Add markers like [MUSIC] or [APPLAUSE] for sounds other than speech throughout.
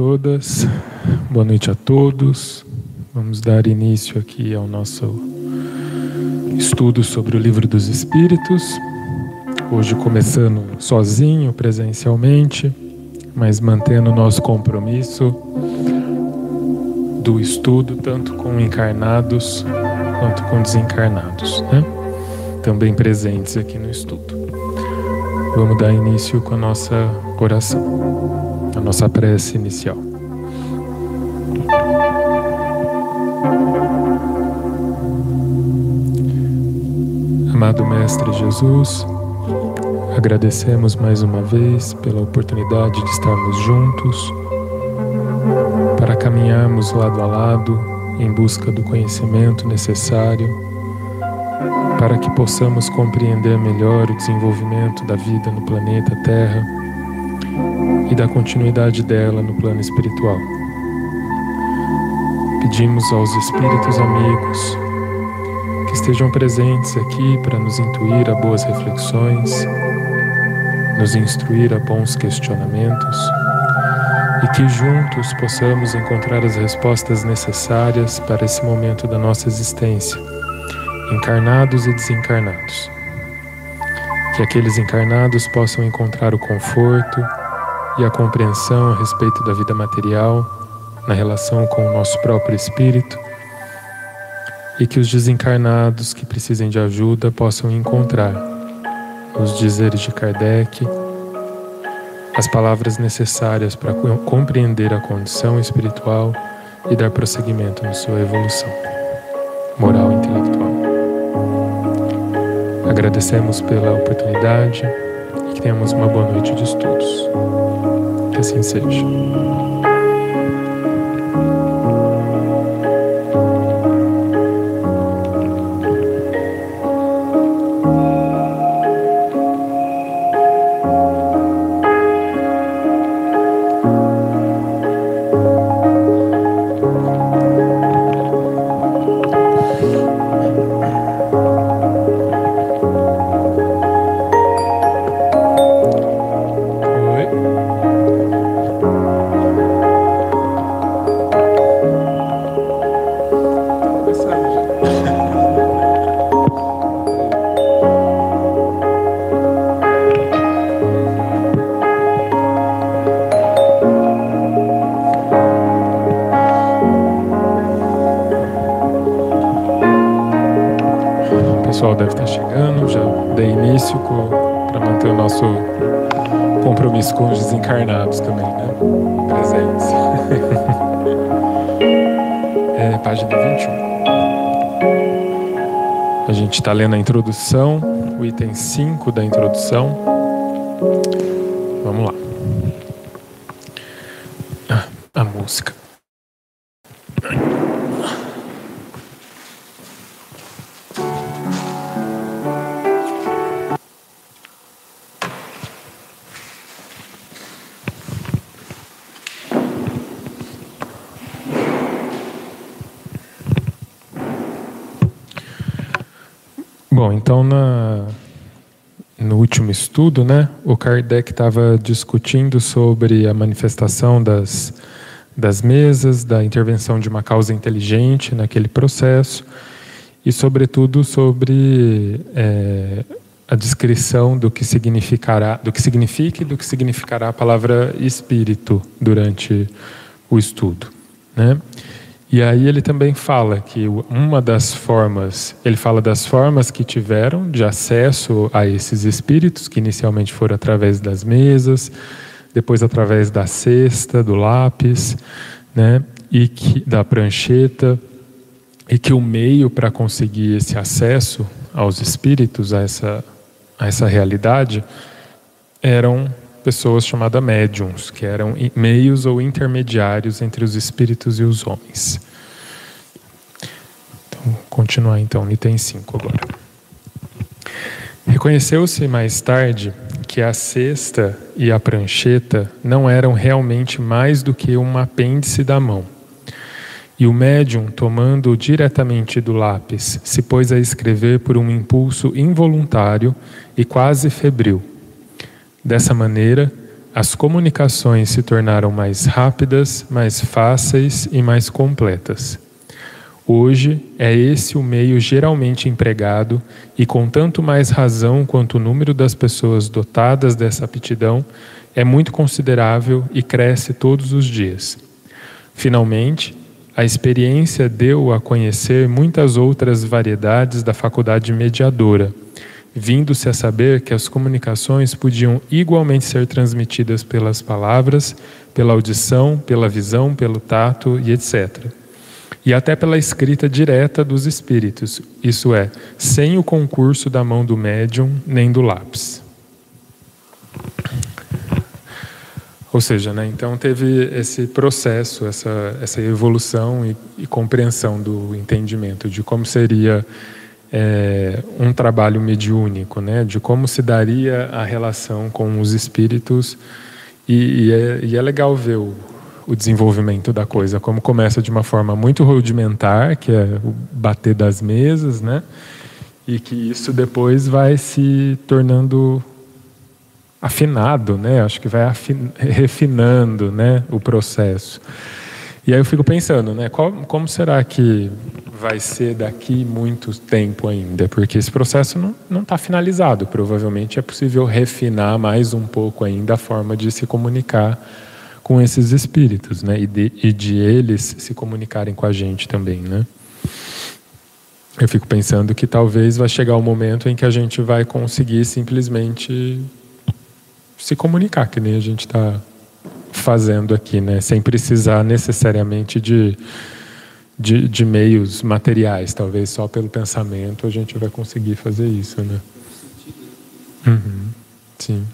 todas, boa noite a todos. Vamos dar início aqui ao nosso estudo sobre o Livro dos Espíritos. Hoje começando sozinho, presencialmente, mas mantendo o nosso compromisso do estudo tanto com encarnados quanto com desencarnados, né? Também presentes aqui no estudo. Vamos dar início com a nossa oração, a nossa prece inicial. Amado Mestre Jesus, agradecemos mais uma vez pela oportunidade de estarmos juntos para caminharmos lado a lado em busca do conhecimento necessário para que possamos compreender melhor o desenvolvimento da vida no planeta Terra e da continuidade dela no plano espiritual. Pedimos aos espíritos amigos que estejam presentes aqui para nos intuir a boas reflexões, nos instruir a bons questionamentos e que juntos possamos encontrar as respostas necessárias para esse momento da nossa existência encarnados e desencarnados. Que aqueles encarnados possam encontrar o conforto e a compreensão a respeito da vida material, na relação com o nosso próprio espírito, e que os desencarnados que precisem de ajuda possam encontrar nos dizeres de Kardec as palavras necessárias para compreender a condição espiritual e dar prosseguimento na sua evolução moral e intelectual. Agradecemos pela oportunidade e que tenhamos uma boa noite de estudos. Que assim seja. Gente está lendo a introdução, o item 5 da introdução. Vamos lá. Estudo, né, o Kardec estava discutindo sobre a manifestação das, das mesas, da intervenção de uma causa inteligente naquele processo e, sobretudo, sobre é, a descrição do que significará, do que significa e do que significará a palavra espírito durante o estudo, né? E aí ele também fala que uma das formas, ele fala das formas que tiveram de acesso a esses espíritos, que inicialmente foram através das mesas, depois através da cesta, do lápis, né, e que, da prancheta, e que o meio para conseguir esse acesso aos espíritos, a essa, a essa realidade, eram pessoas chamadas médiums, que eram meios ou intermediários entre os espíritos e os homens. Então, continuar então, item 5 agora. Reconheceu-se mais tarde que a cesta e a prancheta não eram realmente mais do que um apêndice da mão. E o médium, tomando diretamente do lápis, se pôs a escrever por um impulso involuntário e quase febril Dessa maneira, as comunicações se tornaram mais rápidas, mais fáceis e mais completas. Hoje é esse o meio geralmente empregado e com tanto mais razão quanto o número das pessoas dotadas dessa aptidão é muito considerável e cresce todos os dias. Finalmente, a experiência deu a conhecer muitas outras variedades da faculdade mediadora, vindo-se a saber que as comunicações podiam igualmente ser transmitidas pelas palavras, pela audição, pela visão, pelo tato e etc. E até pela escrita direta dos espíritos, isso é, sem o concurso da mão do médium nem do lápis. Ou seja, né, então teve esse processo, essa, essa evolução e, e compreensão do entendimento de como seria é, um trabalho mediúnico, né, de como se daria a relação com os espíritos. E, e, é, e é, legal ver o, o, desenvolvimento da coisa, como começa de uma forma muito rudimentar, que é o bater das mesas, né, e que isso depois vai se tornando afinado, né? Acho que vai afin... refinando, né, o processo. E aí eu fico pensando, né, qual, como será que vai ser daqui muito tempo ainda? Porque esse processo não está finalizado. Provavelmente é possível refinar mais um pouco ainda a forma de se comunicar com esses espíritos, né? E de, e de eles se comunicarem com a gente também, né? Eu fico pensando que talvez vai chegar o um momento em que a gente vai conseguir simplesmente se comunicar, que nem a gente está fazendo aqui, né? sem precisar necessariamente de, de, de, meios materiais, talvez só pelo pensamento a gente vai conseguir fazer isso. Né? Uhum. Sim.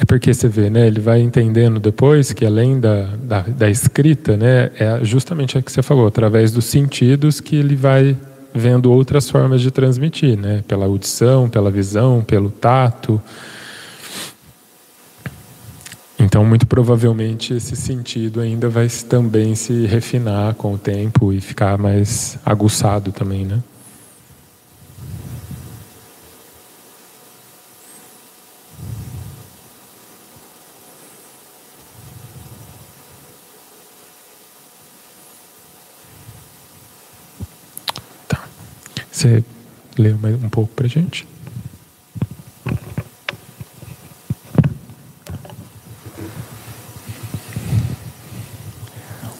É porque você vê, né? Ele vai entendendo depois que além da, da, da escrita, né? É justamente o que você falou, através dos sentidos que ele vai vendo outras formas de transmitir, né? Pela audição, pela visão, pelo tato. Então, muito provavelmente, esse sentido ainda vai também se refinar com o tempo e ficar mais aguçado também, né? Você lê um pouco para gente?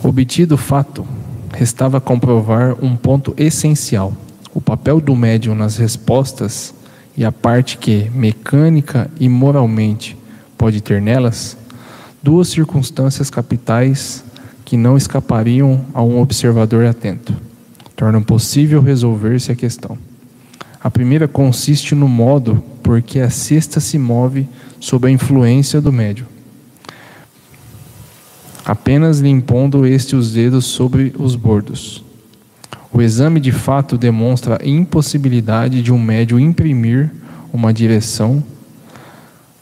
Obtido o fato, restava comprovar um ponto essencial: o papel do médium nas respostas e a parte que, mecânica e moralmente, pode ter nelas, duas circunstâncias capitais que não escapariam a um observador atento tornam possível resolver-se a questão. A primeira consiste no modo por que a cesta se move sob a influência do médio. Apenas lhe impondo este os dedos sobre os bordos. O exame de fato demonstra a impossibilidade de um médio imprimir uma direção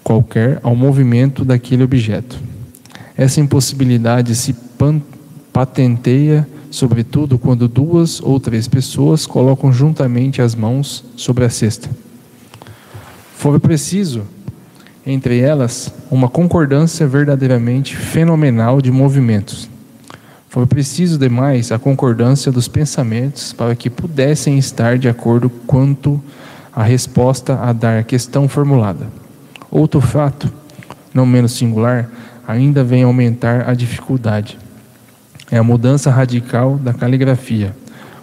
qualquer ao movimento daquele objeto. Essa impossibilidade se patenteia sobretudo quando duas ou três pessoas colocam juntamente as mãos sobre a cesta. For preciso, entre elas, uma concordância verdadeiramente fenomenal de movimentos. Foi preciso demais a concordância dos pensamentos para que pudessem estar de acordo quanto à resposta a dar à questão formulada. Outro fato, não menos singular, ainda vem aumentar a dificuldade é a mudança radical da caligrafia,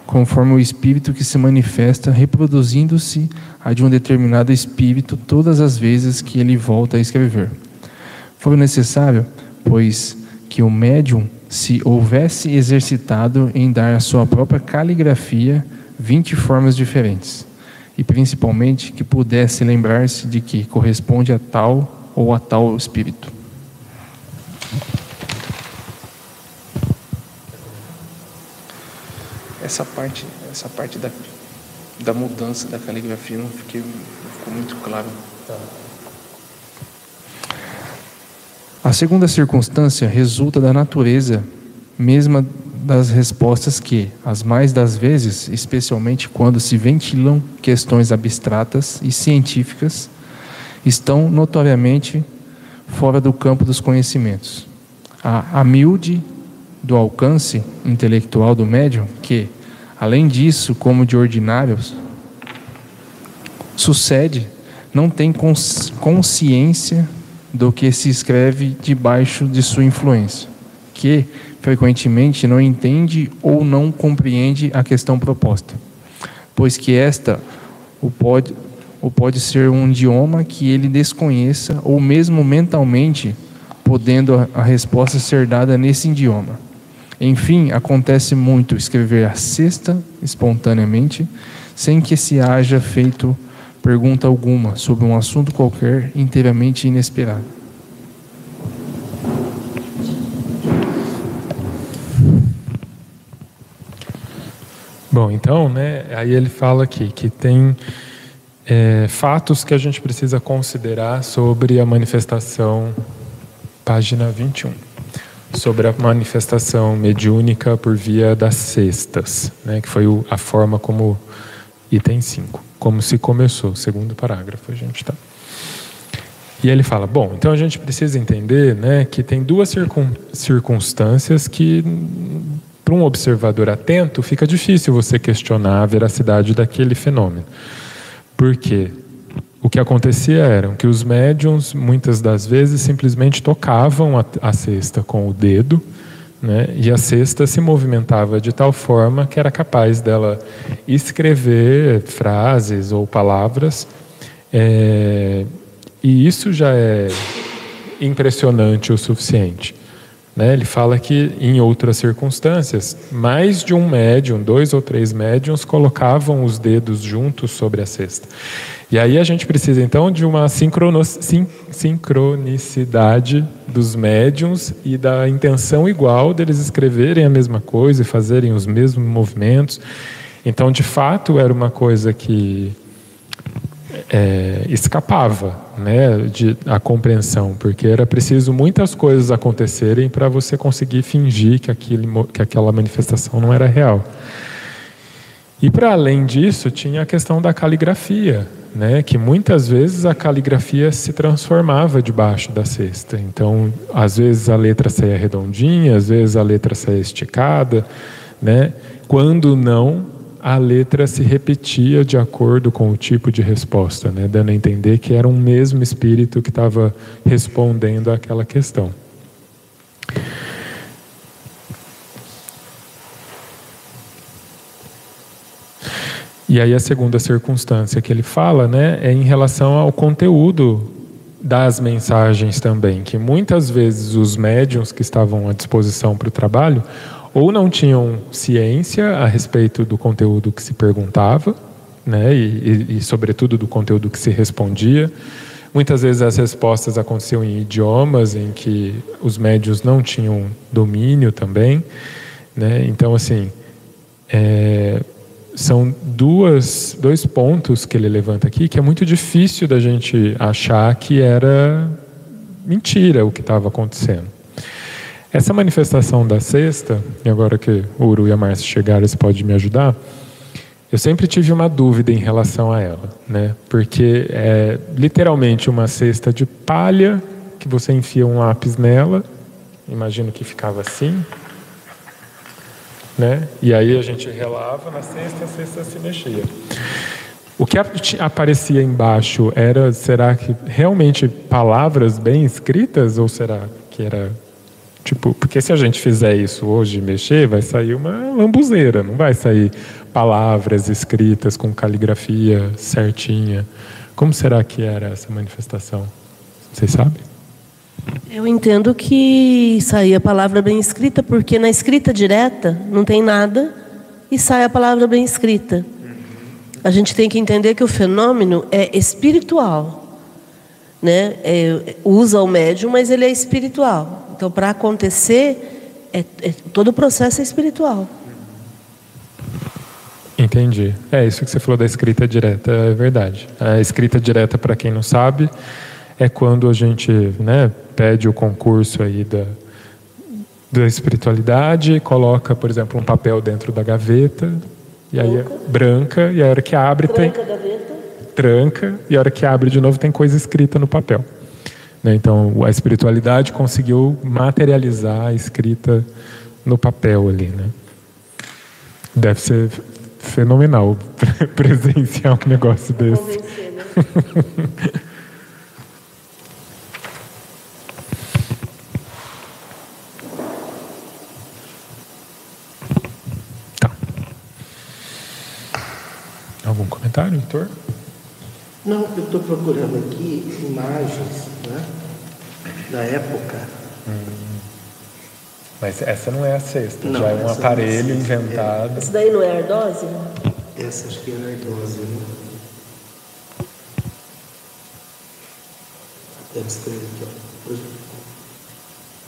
conforme o espírito que se manifesta reproduzindo-se a de um determinado espírito todas as vezes que ele volta a escrever. Foi necessário, pois, que o médium se houvesse exercitado em dar à sua própria caligrafia vinte formas diferentes, e principalmente que pudesse lembrar-se de que corresponde a tal ou a tal espírito. Essa parte, essa parte da, da mudança da caligrafia não, fiquei, não ficou muito claro. A segunda circunstância resulta da natureza mesma das respostas que, as mais das vezes, especialmente quando se ventilam questões abstratas e científicas, estão notoriamente fora do campo dos conhecimentos. A, a miúde do alcance intelectual do médium, que, além disso, como de ordinários, sucede, não tem consciência do que se escreve debaixo de sua influência, que frequentemente não entende ou não compreende a questão proposta, pois que esta o pode, ou pode ser um idioma que ele desconheça, ou mesmo mentalmente, podendo a resposta ser dada nesse idioma. Enfim, acontece muito escrever a cesta espontaneamente, sem que se haja feito pergunta alguma sobre um assunto qualquer inteiramente inesperado. Bom, então, né, aí ele fala aqui que tem é, fatos que a gente precisa considerar sobre a manifestação, página 21, sobre a manifestação mediúnica por via das cestas, né, que foi a forma como item 5, como se começou, segundo parágrafo, a gente está. E ele fala: bom, então a gente precisa entender né, que tem duas circun circunstâncias que, para um observador atento, fica difícil você questionar a veracidade daquele fenômeno. Porque o que acontecia era que os médiums, muitas das vezes, simplesmente tocavam a, a cesta com o dedo, né, e a cesta se movimentava de tal forma que era capaz dela escrever frases ou palavras, é, e isso já é impressionante o suficiente. Né? Ele fala que, em outras circunstâncias, mais de um médium, dois ou três médiums, colocavam os dedos juntos sobre a cesta. E aí a gente precisa, então, de uma sincronicidade dos médiums e da intenção igual deles escreverem a mesma coisa e fazerem os mesmos movimentos. Então, de fato, era uma coisa que é, escapava né, de, a compreensão, porque era preciso muitas coisas acontecerem para você conseguir fingir que, aquele, que aquela manifestação não era real. E para além disso, tinha a questão da caligrafia, né, que muitas vezes a caligrafia se transformava debaixo da cesta. Então, às vezes a letra saía redondinha, às vezes a letra saía esticada, né? Quando não, a letra se repetia de acordo com o tipo de resposta, né, dando a entender que era um mesmo espírito que estava respondendo àquela questão. E aí a segunda circunstância que ele fala, né, é em relação ao conteúdo das mensagens também, que muitas vezes os médiums que estavam à disposição para o trabalho ou não tinham ciência a respeito do conteúdo que se perguntava, né, e, e, e, sobretudo do conteúdo que se respondia. Muitas vezes as respostas aconteciam em idiomas em que os médios não tinham domínio também, né? Então assim, é, são duas, dois pontos que ele levanta aqui que é muito difícil da gente achar que era mentira o que estava acontecendo. Essa manifestação da sexta, e agora que o Uru e a Márcia chegaram, você pode me ajudar? Eu sempre tive uma dúvida em relação a ela, né? Porque é literalmente uma cesta de palha que você enfia um lápis nela, imagino que ficava assim, né? E aí a gente relava na cesta, a cesta se mexia. O que aparecia embaixo era, será que realmente palavras bem escritas ou será que era Tipo, porque se a gente fizer isso hoje, mexer, vai sair uma lambuzeira, não vai sair palavras escritas com caligrafia certinha. Como será que era essa manifestação? Vocês sabem? Eu entendo que saía a palavra bem escrita, porque na escrita direta não tem nada e sai a palavra bem escrita. A gente tem que entender que o fenômeno é espiritual. Né? É, usa o médium, mas ele é espiritual. Então, para acontecer, é, é, todo o processo é espiritual. Entendi. É isso que você falou da escrita direta, é verdade. A escrita direta, para quem não sabe, é quando a gente né, pede o concurso aí da, da espiritualidade, coloca, por exemplo, um papel dentro da gaveta, e aí é branca, e a hora que abre branca tem. Gaveta. tranca e a hora que abre de novo tem coisa escrita no papel. Né? Então a espiritualidade conseguiu materializar a escrita no papel ali, né? Deve ser fenomenal [LAUGHS] presenciar um negócio desse. Convencer, né? [LAUGHS] Algum comentário, Heitor? Não, eu estou procurando aqui imagens né, da época. Hum. Mas essa não é a sexta, não, já é um aparelho é inventado. Isso daí não é ardose? Essa acho que é ardose, né? Deve escrever aqui, ó.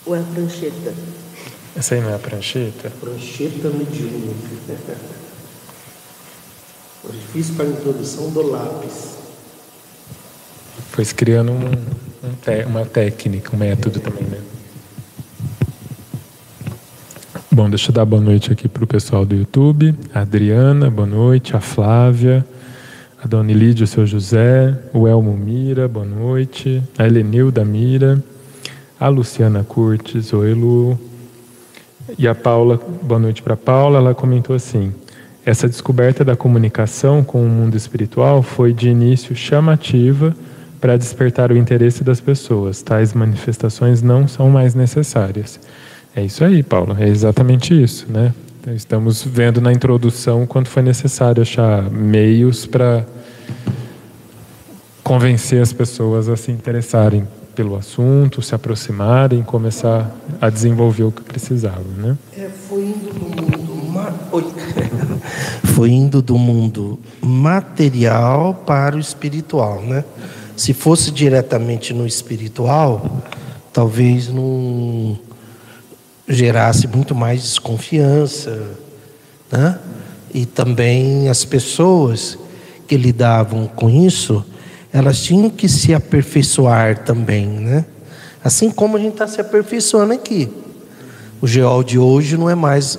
Ou é a prancheta? Essa aí não é a prancheta? Prancheta mediúnica. [LAUGHS] Orifício para a introdução do lápis. Foi criando um, um te, uma técnica, um método também, né? Bom, deixa eu dar boa noite aqui para o pessoal do YouTube. A Adriana, boa noite. A Flávia, a Dona Lídia, o seu José, o Elmo Mira, boa noite. A Helenilda Mira, a Luciana Curtis, oi Lu. E a Paula, boa noite para a Paula, ela comentou assim: essa descoberta da comunicação com o mundo espiritual foi de início chamativa para despertar o interesse das pessoas. Tais manifestações não são mais necessárias. É isso aí, Paulo, é exatamente isso, né? Estamos vendo na introdução quanto foi necessário achar meios para convencer as pessoas a se interessarem pelo assunto, se aproximarem, começar a desenvolver o que precisavam, né? É, foi indo do mundo ma... [LAUGHS] foi indo do mundo material para o espiritual, né? Se fosse diretamente no espiritual, talvez não gerasse muito mais desconfiança, né? E também as pessoas que lidavam com isso, elas tinham que se aperfeiçoar também, né? Assim como a gente está se aperfeiçoando aqui. O geol de hoje não é mais,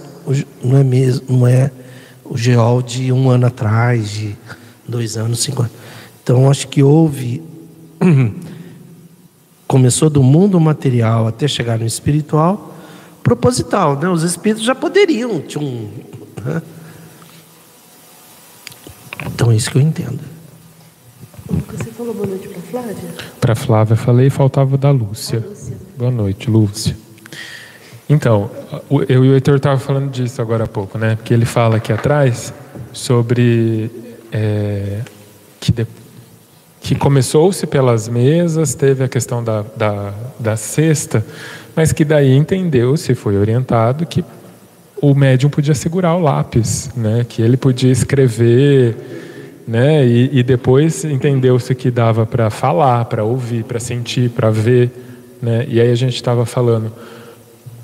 não é mesmo, não é o geol de um ano atrás, de dois anos, cinco anos. Então acho que houve [CLEARS THROAT] começou do mundo material até chegar no espiritual proposital, né? Os espíritos já poderiam, tinham, né? Então é isso que eu entendo. Você falou boa noite para Flávia? Para Flávia falei, faltava da Lúcia. Lúcia. Boa noite, Lúcia. Então, eu e o Heitor estavam falando disso agora há pouco, né? Porque ele fala aqui atrás sobre é, que, de, que começou-se pelas mesas, teve a questão da, da, da cesta, mas que daí entendeu, se foi orientado, que o médium podia segurar o lápis, né? que ele podia escrever, né? e, e depois entendeu-se que dava para falar, para ouvir, para sentir, para ver. Né? E aí a gente estava falando,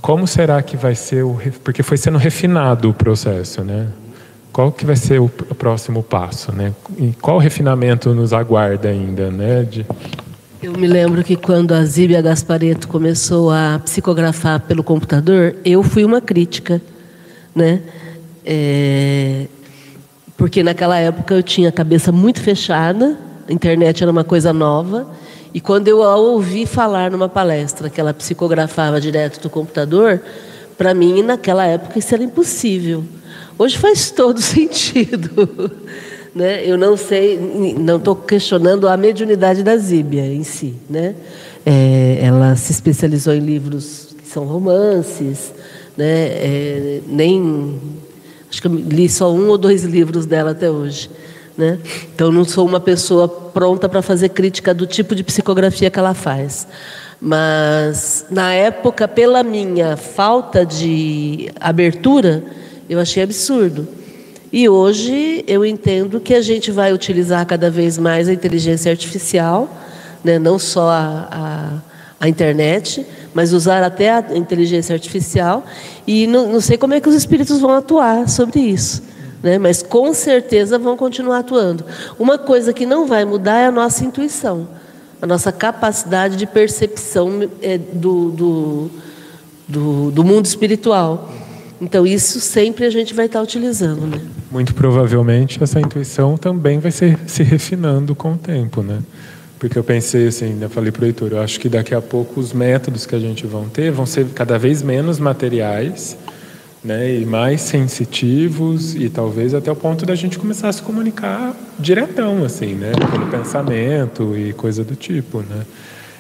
como será que vai ser o... Porque foi sendo refinado o processo, né? Qual que vai ser o próximo passo, né? E qual refinamento nos aguarda ainda, né? De... Eu me lembro que quando a Zíbia Gaspareto começou a psicografar pelo computador, eu fui uma crítica, né? É... Porque naquela época eu tinha a cabeça muito fechada, a internet era uma coisa nova, e quando eu a ouvi falar numa palestra que ela psicografava direto do computador, para mim naquela época isso era impossível. Hoje faz todo [LAUGHS] sentido. Né? Eu não sei, não estou questionando a mediunidade da Zíbia em si. Né? É, ela se especializou em livros que são romances, né? É, nem acho que eu li só um ou dois livros dela até hoje. Né? Então não sou uma pessoa pronta para fazer crítica do tipo de psicografia que ela faz. Mas na época, pela minha falta de abertura, eu achei absurdo. E hoje eu entendo que a gente vai utilizar cada vez mais a inteligência artificial, né? não só a, a, a internet, mas usar até a inteligência artificial. E não, não, sei como é que os espíritos vão atuar sobre isso. Né? Mas com certeza vão continuar atuando. Uma coisa que não vai mudar é a nossa intuição, a nossa capacidade de percepção é, do, do, do, do mundo espiritual. Então, isso sempre a gente vai estar utilizando. Né? Muito provavelmente essa intuição também vai ser, se refinando com o tempo. Né? Porque eu pensei assim, eu falei para o Heitor, eu acho que daqui a pouco os métodos que a gente vão ter vão ser cada vez menos materiais né, e mais sensitivos e talvez até o ponto da gente começar a se comunicar diretão, assim, né, pelo pensamento e coisa do tipo, né,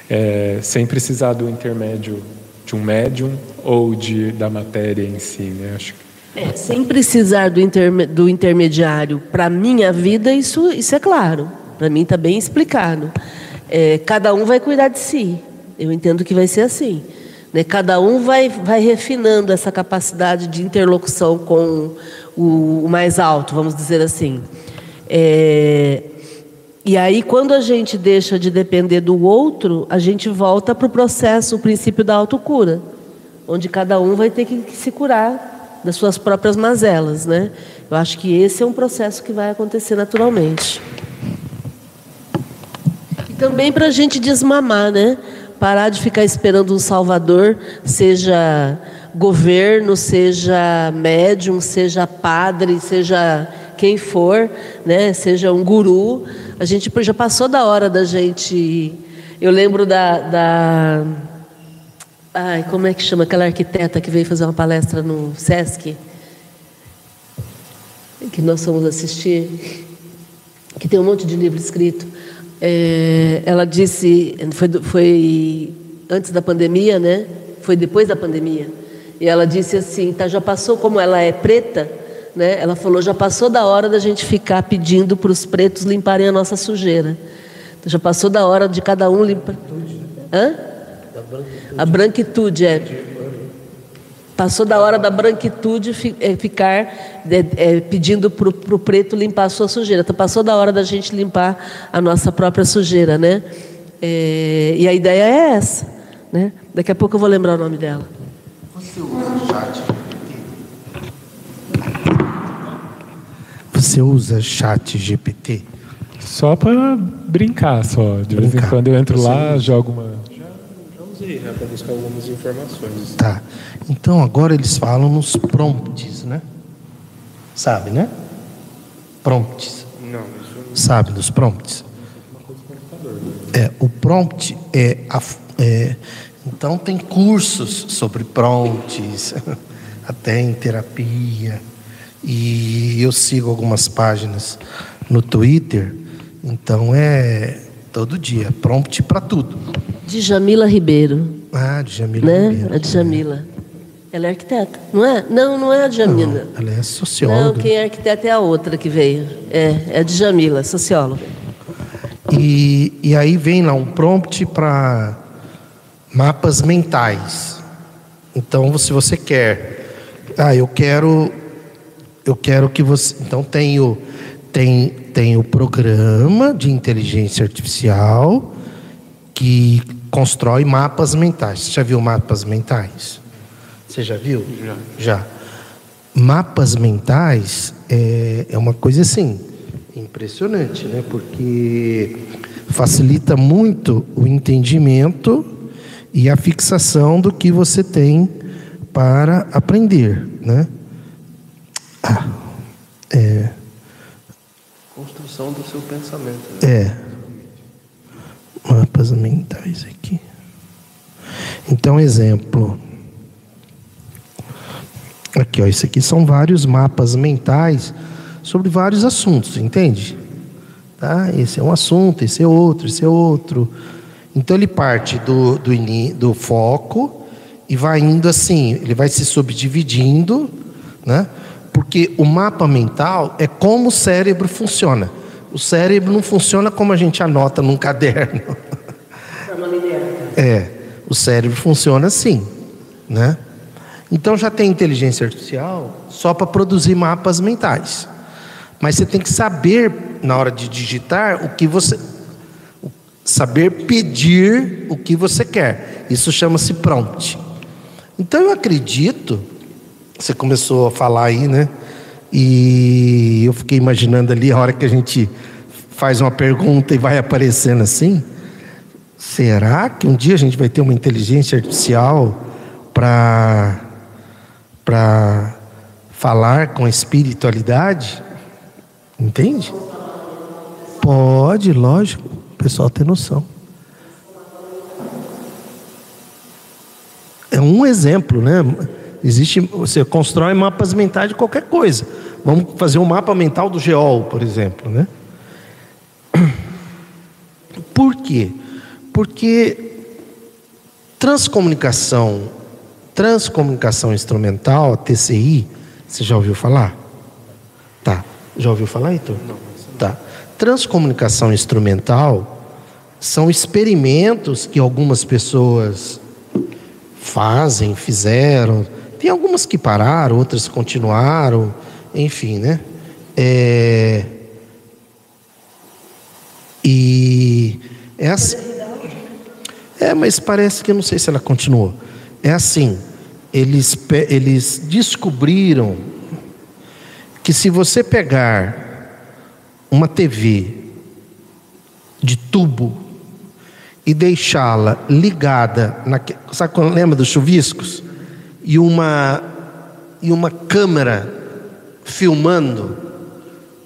é, sem precisar do intermédio de um médium ou de, da matéria em si, né? Acho que... é, sem precisar do, interme do intermediário para minha vida, isso, isso é claro. Para mim está bem explicado. É, cada um vai cuidar de si. Eu entendo que vai ser assim. Né? Cada um vai, vai refinando essa capacidade de interlocução com o, o mais alto, vamos dizer assim. É, e aí, quando a gente deixa de depender do outro, a gente volta para o processo, o princípio da autocura, onde cada um vai ter que se curar das suas próprias mazelas, né? Eu acho que esse é um processo que vai acontecer naturalmente. E também para a gente desmamar, né? Parar de ficar esperando um salvador, seja governo, seja médium, seja padre, seja quem for, né? Seja um guru a gente já passou da hora da gente. Eu lembro da, da. Ai, como é que chama aquela arquiteta que veio fazer uma palestra no SESC? Que nós fomos assistir, que tem um monte de livro escrito. É, ela disse, foi, foi antes da pandemia, né? Foi depois da pandemia. E ela disse assim: tá, já passou, como ela é preta, né? Ela falou: já passou da hora da gente ficar pedindo para os pretos limparem a nossa sujeira. Então, já passou da hora de cada um limpar. Hã? A branquitude é. Passou da hora da branquitude é, ficar é, é, pedindo para o preto limpar a sua sujeira. Então, passou da hora da gente limpar a nossa própria sujeira, né? É, e a ideia é essa, né? Daqui a pouco eu vou lembrar o nome dela. Você usa o chat Você usa chat GPT? Só para brincar, só. De brincar. vez em quando eu entro Você lá, usa? jogo uma. Já, já usei, né? Para buscar algumas informações. Tá. Então agora eles falam nos prompts, né? Sabe, né? Prompts. Não, isso não... Sabe dos prompts? É, o prompt é, a, é então tem cursos sobre prompts, [LAUGHS] até em terapia. E eu sigo algumas páginas no Twitter, então é todo dia, prompt para tudo. Djamila Ribeiro. Ah, Djamila né? Ribeiro. A Djamila. Ela é arquiteta, não é? Não, não é a Djamila. Não, ela é socióloga. Não, quem é arquiteta é a outra que veio. É, é a Djamila, socióloga. E, e aí vem lá um prompt para mapas mentais. Então, se você quer, ah, eu quero eu quero que você. Então, tem o, tem, tem o programa de inteligência artificial que constrói mapas mentais. Você já viu mapas mentais? Você já viu? Já. Já. Mapas mentais é, é uma coisa assim, impressionante, né? Porque facilita muito o entendimento e a fixação do que você tem para aprender, né? Ah, é. Construção do seu pensamento. Né? É. Mapas mentais aqui. Então, exemplo. Aqui, ó, isso aqui são vários mapas mentais sobre vários assuntos, entende? Tá? Esse é um assunto, esse é outro, esse é outro. Então ele parte do, do, do foco e vai indo assim, ele vai se subdividindo, né? Porque o mapa mental é como o cérebro funciona. O cérebro não funciona como a gente anota num [LAUGHS] caderno. É, o cérebro funciona assim, né? Então já tem inteligência artificial só para produzir mapas mentais. Mas você tem que saber na hora de digitar o que você saber pedir o que você quer. Isso chama-se prompt. Então eu acredito você começou a falar aí, né? E eu fiquei imaginando ali a hora que a gente faz uma pergunta e vai aparecendo assim. Será que um dia a gente vai ter uma inteligência artificial para para falar com a espiritualidade, entende? Pode, lógico, o pessoal tem noção. É um exemplo, né? Existe, você constrói mapas mentais de qualquer coisa. Vamos fazer um mapa mental do geol, por exemplo, né? [CLEARS THROAT] Por quê? Porque transcomunicação, transcomunicação instrumental, TCI, você já ouviu falar? Tá. Já ouviu falar, Heitor? Não. Tá. Transcomunicação instrumental são experimentos que algumas pessoas fazem, fizeram. Tem algumas que pararam, outras continuaram, enfim, né? É... E é assim. É, mas parece que eu não sei se ela continuou. É assim, eles, eles descobriram que se você pegar uma TV de tubo e deixá-la ligada, na, sabe quando lembra dos chuviscos? E uma, e uma câmera filmando,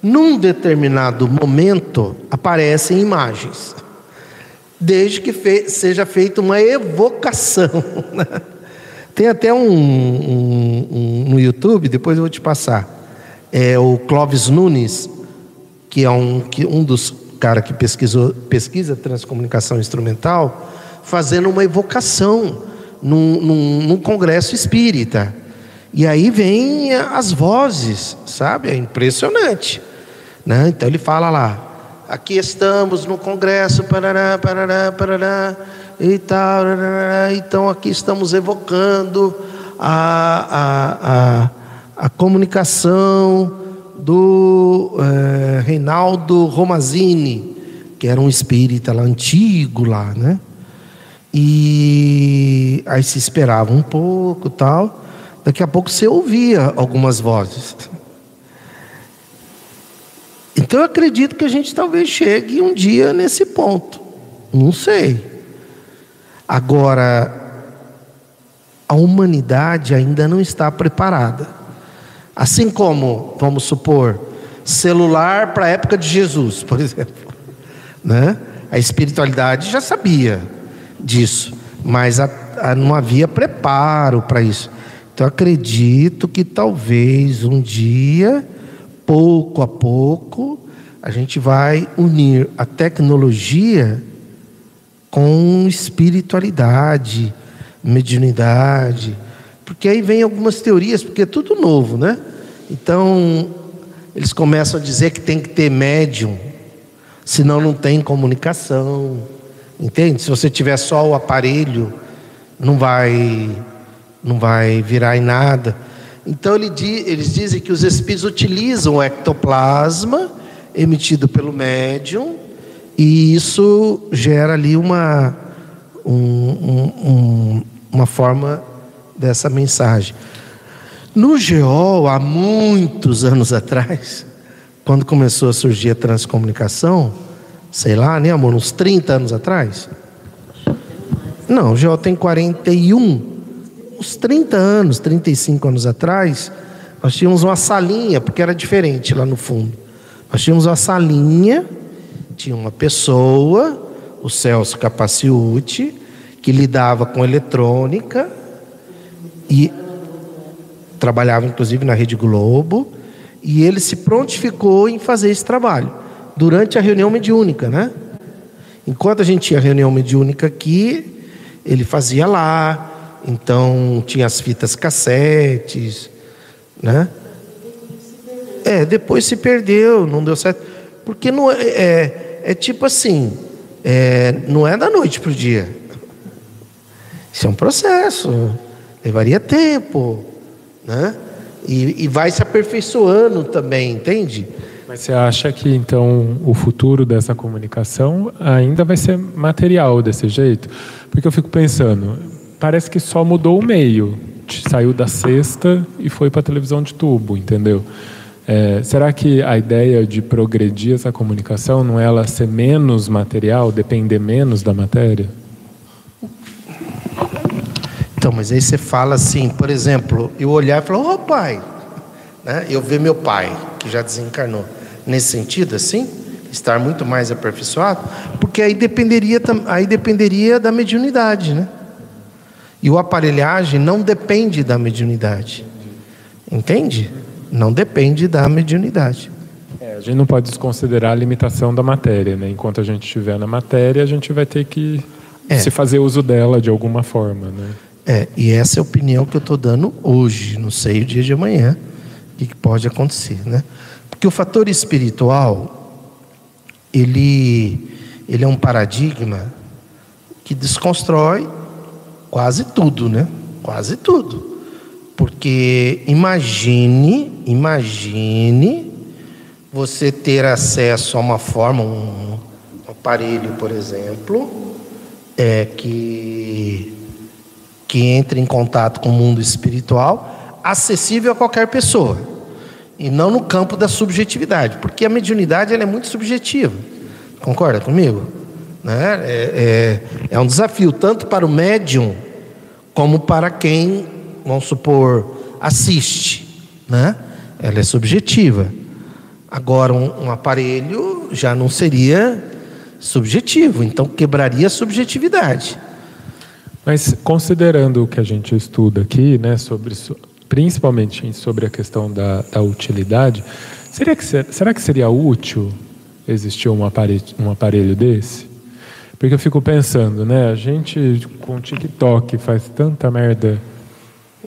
num determinado momento aparecem imagens, desde que fe, seja feita uma evocação. [LAUGHS] Né? Tem até um, um, um, no YouTube, depois eu vou te passar, é o Clóvis Nunes, que é um, que, um dos cara que pesquisou, pesquisa transcomunicação instrumental, fazendo uma evocação num, num, num congresso espírita. E aí vem as vozes, sabe? É impressionante. Né? Então ele fala lá, aqui estamos no congresso, parará, parará, parará, e tal, parará, então aqui estamos evocando a, a, a, a comunicação do é, Reinaldo Romazini, que era um espírita lá, antigo lá, né? E aí se esperava um pouco tal. Daqui a pouco você ouvia algumas vozes. Então eu acredito que a gente talvez chegue um dia nesse ponto. Não sei. Agora, a humanidade ainda não está preparada. Assim como, vamos supor, celular para a época de Jesus, por [LAUGHS] exemplo. Né? A espiritualidade já sabia disso, mas a, a, não havia preparo para isso. Então acredito que talvez um dia, pouco a pouco, a gente vai unir a tecnologia com espiritualidade, mediunidade, porque aí vem algumas teorias, porque é tudo novo, né? Então, eles começam a dizer que tem que ter médium, senão não tem comunicação. Entende? Se você tiver só o aparelho, não vai não vai virar em nada. Então ele, eles dizem que os espíritos utilizam o ectoplasma emitido pelo médium e isso gera ali uma um, um, uma forma dessa mensagem. No GEOL, há muitos anos atrás, quando começou a surgir a transcomunicação, sei lá, né, amor, uns 30 anos atrás? Não, o GEOL tem 41. Uns 30 anos, 35 anos atrás, nós tínhamos uma salinha, porque era diferente lá no fundo. Nós tínhamos uma salinha, tinha uma pessoa, o Celso Capaciuti, que lidava com eletrônica e trabalhava inclusive na Rede Globo, e ele se prontificou em fazer esse trabalho durante a reunião mediúnica, né? Enquanto a gente tinha reunião mediúnica aqui, ele fazia lá, então tinha as fitas cassetes, né? É, depois se perdeu, não deu certo, porque não é, é, é tipo assim, é, não é da noite para o dia. Isso é um processo, levaria tempo né? E, e vai se aperfeiçoando também, entende? Mas você acha que então o futuro dessa comunicação ainda vai ser material desse jeito? Porque eu fico pensando, parece que só mudou o meio, saiu da cesta e foi para a televisão de tubo, entendeu? É, será que a ideia de progredir essa comunicação não é ela ser menos material, depender menos da matéria? Então mas aí você fala assim, por exemplo, eu olhar e falar, ô oh, pai, né? eu ver meu pai, que já desencarnou, nesse sentido assim, estar muito mais aperfeiçoado, porque aí dependeria, aí dependeria da mediunidade, né? E o aparelhagem não depende da mediunidade. Entende? Não depende da mediunidade. É, a gente não pode desconsiderar a limitação da matéria, né? Enquanto a gente estiver na matéria, a gente vai ter que é. se fazer uso dela de alguma forma, né? É, e essa é a opinião que eu estou dando hoje, não sei o dia de amanhã, o que pode acontecer, né? Porque o fator espiritual, ele, ele é um paradigma que desconstrói quase tudo, né? Quase tudo. Porque imagine, imagine você ter acesso a uma forma, um, um aparelho, por exemplo, é, que, que entre em contato com o mundo espiritual, acessível a qualquer pessoa, e não no campo da subjetividade, porque a mediunidade ela é muito subjetiva. Concorda comigo? Né? É, é, é um desafio tanto para o médium como para quem vamos supor, assiste, né? Ela é subjetiva. Agora, um, um aparelho já não seria subjetivo, então quebraria a subjetividade. Mas considerando o que a gente estuda aqui, né, sobre, principalmente sobre a questão da, da utilidade, seria que, será que seria útil existir um aparelho, um aparelho desse? Porque eu fico pensando, né, a gente com TikTok faz tanta merda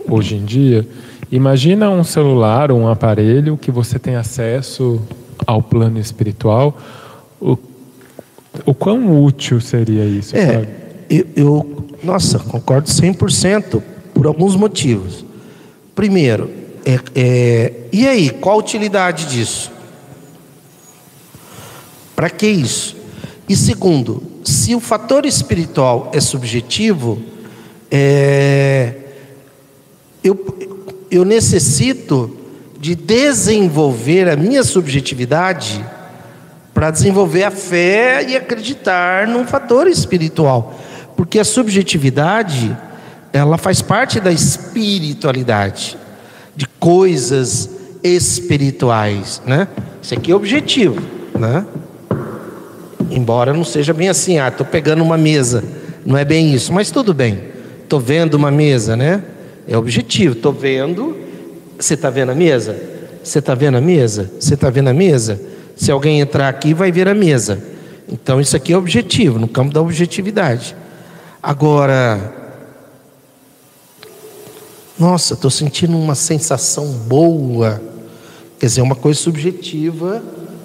hoje em dia, imagina um celular, um aparelho que você tem acesso ao plano espiritual. O, o quão útil seria isso? É, eu, eu, nossa, concordo 100% por alguns motivos. Primeiro, é, é, e aí, qual a utilidade disso? Para que isso? E segundo, se o fator espiritual é subjetivo, é, eu, eu necessito de desenvolver a minha subjetividade para desenvolver a fé e acreditar num fator espiritual. Porque a subjetividade, ela faz parte da espiritualidade, de coisas espirituais, né? Isso aqui é objetivo, né? Embora não seja bem assim, ah, estou pegando uma mesa, não é bem isso, mas tudo bem. Estou vendo uma mesa, né? É objetivo. Estou vendo. Você está vendo a mesa? Você está vendo a mesa? Você está vendo a mesa? Se alguém entrar aqui, vai ver a mesa. Então, isso aqui é objetivo, no campo da objetividade. Agora, nossa, estou sentindo uma sensação boa. Quer dizer, uma coisa subjetiva,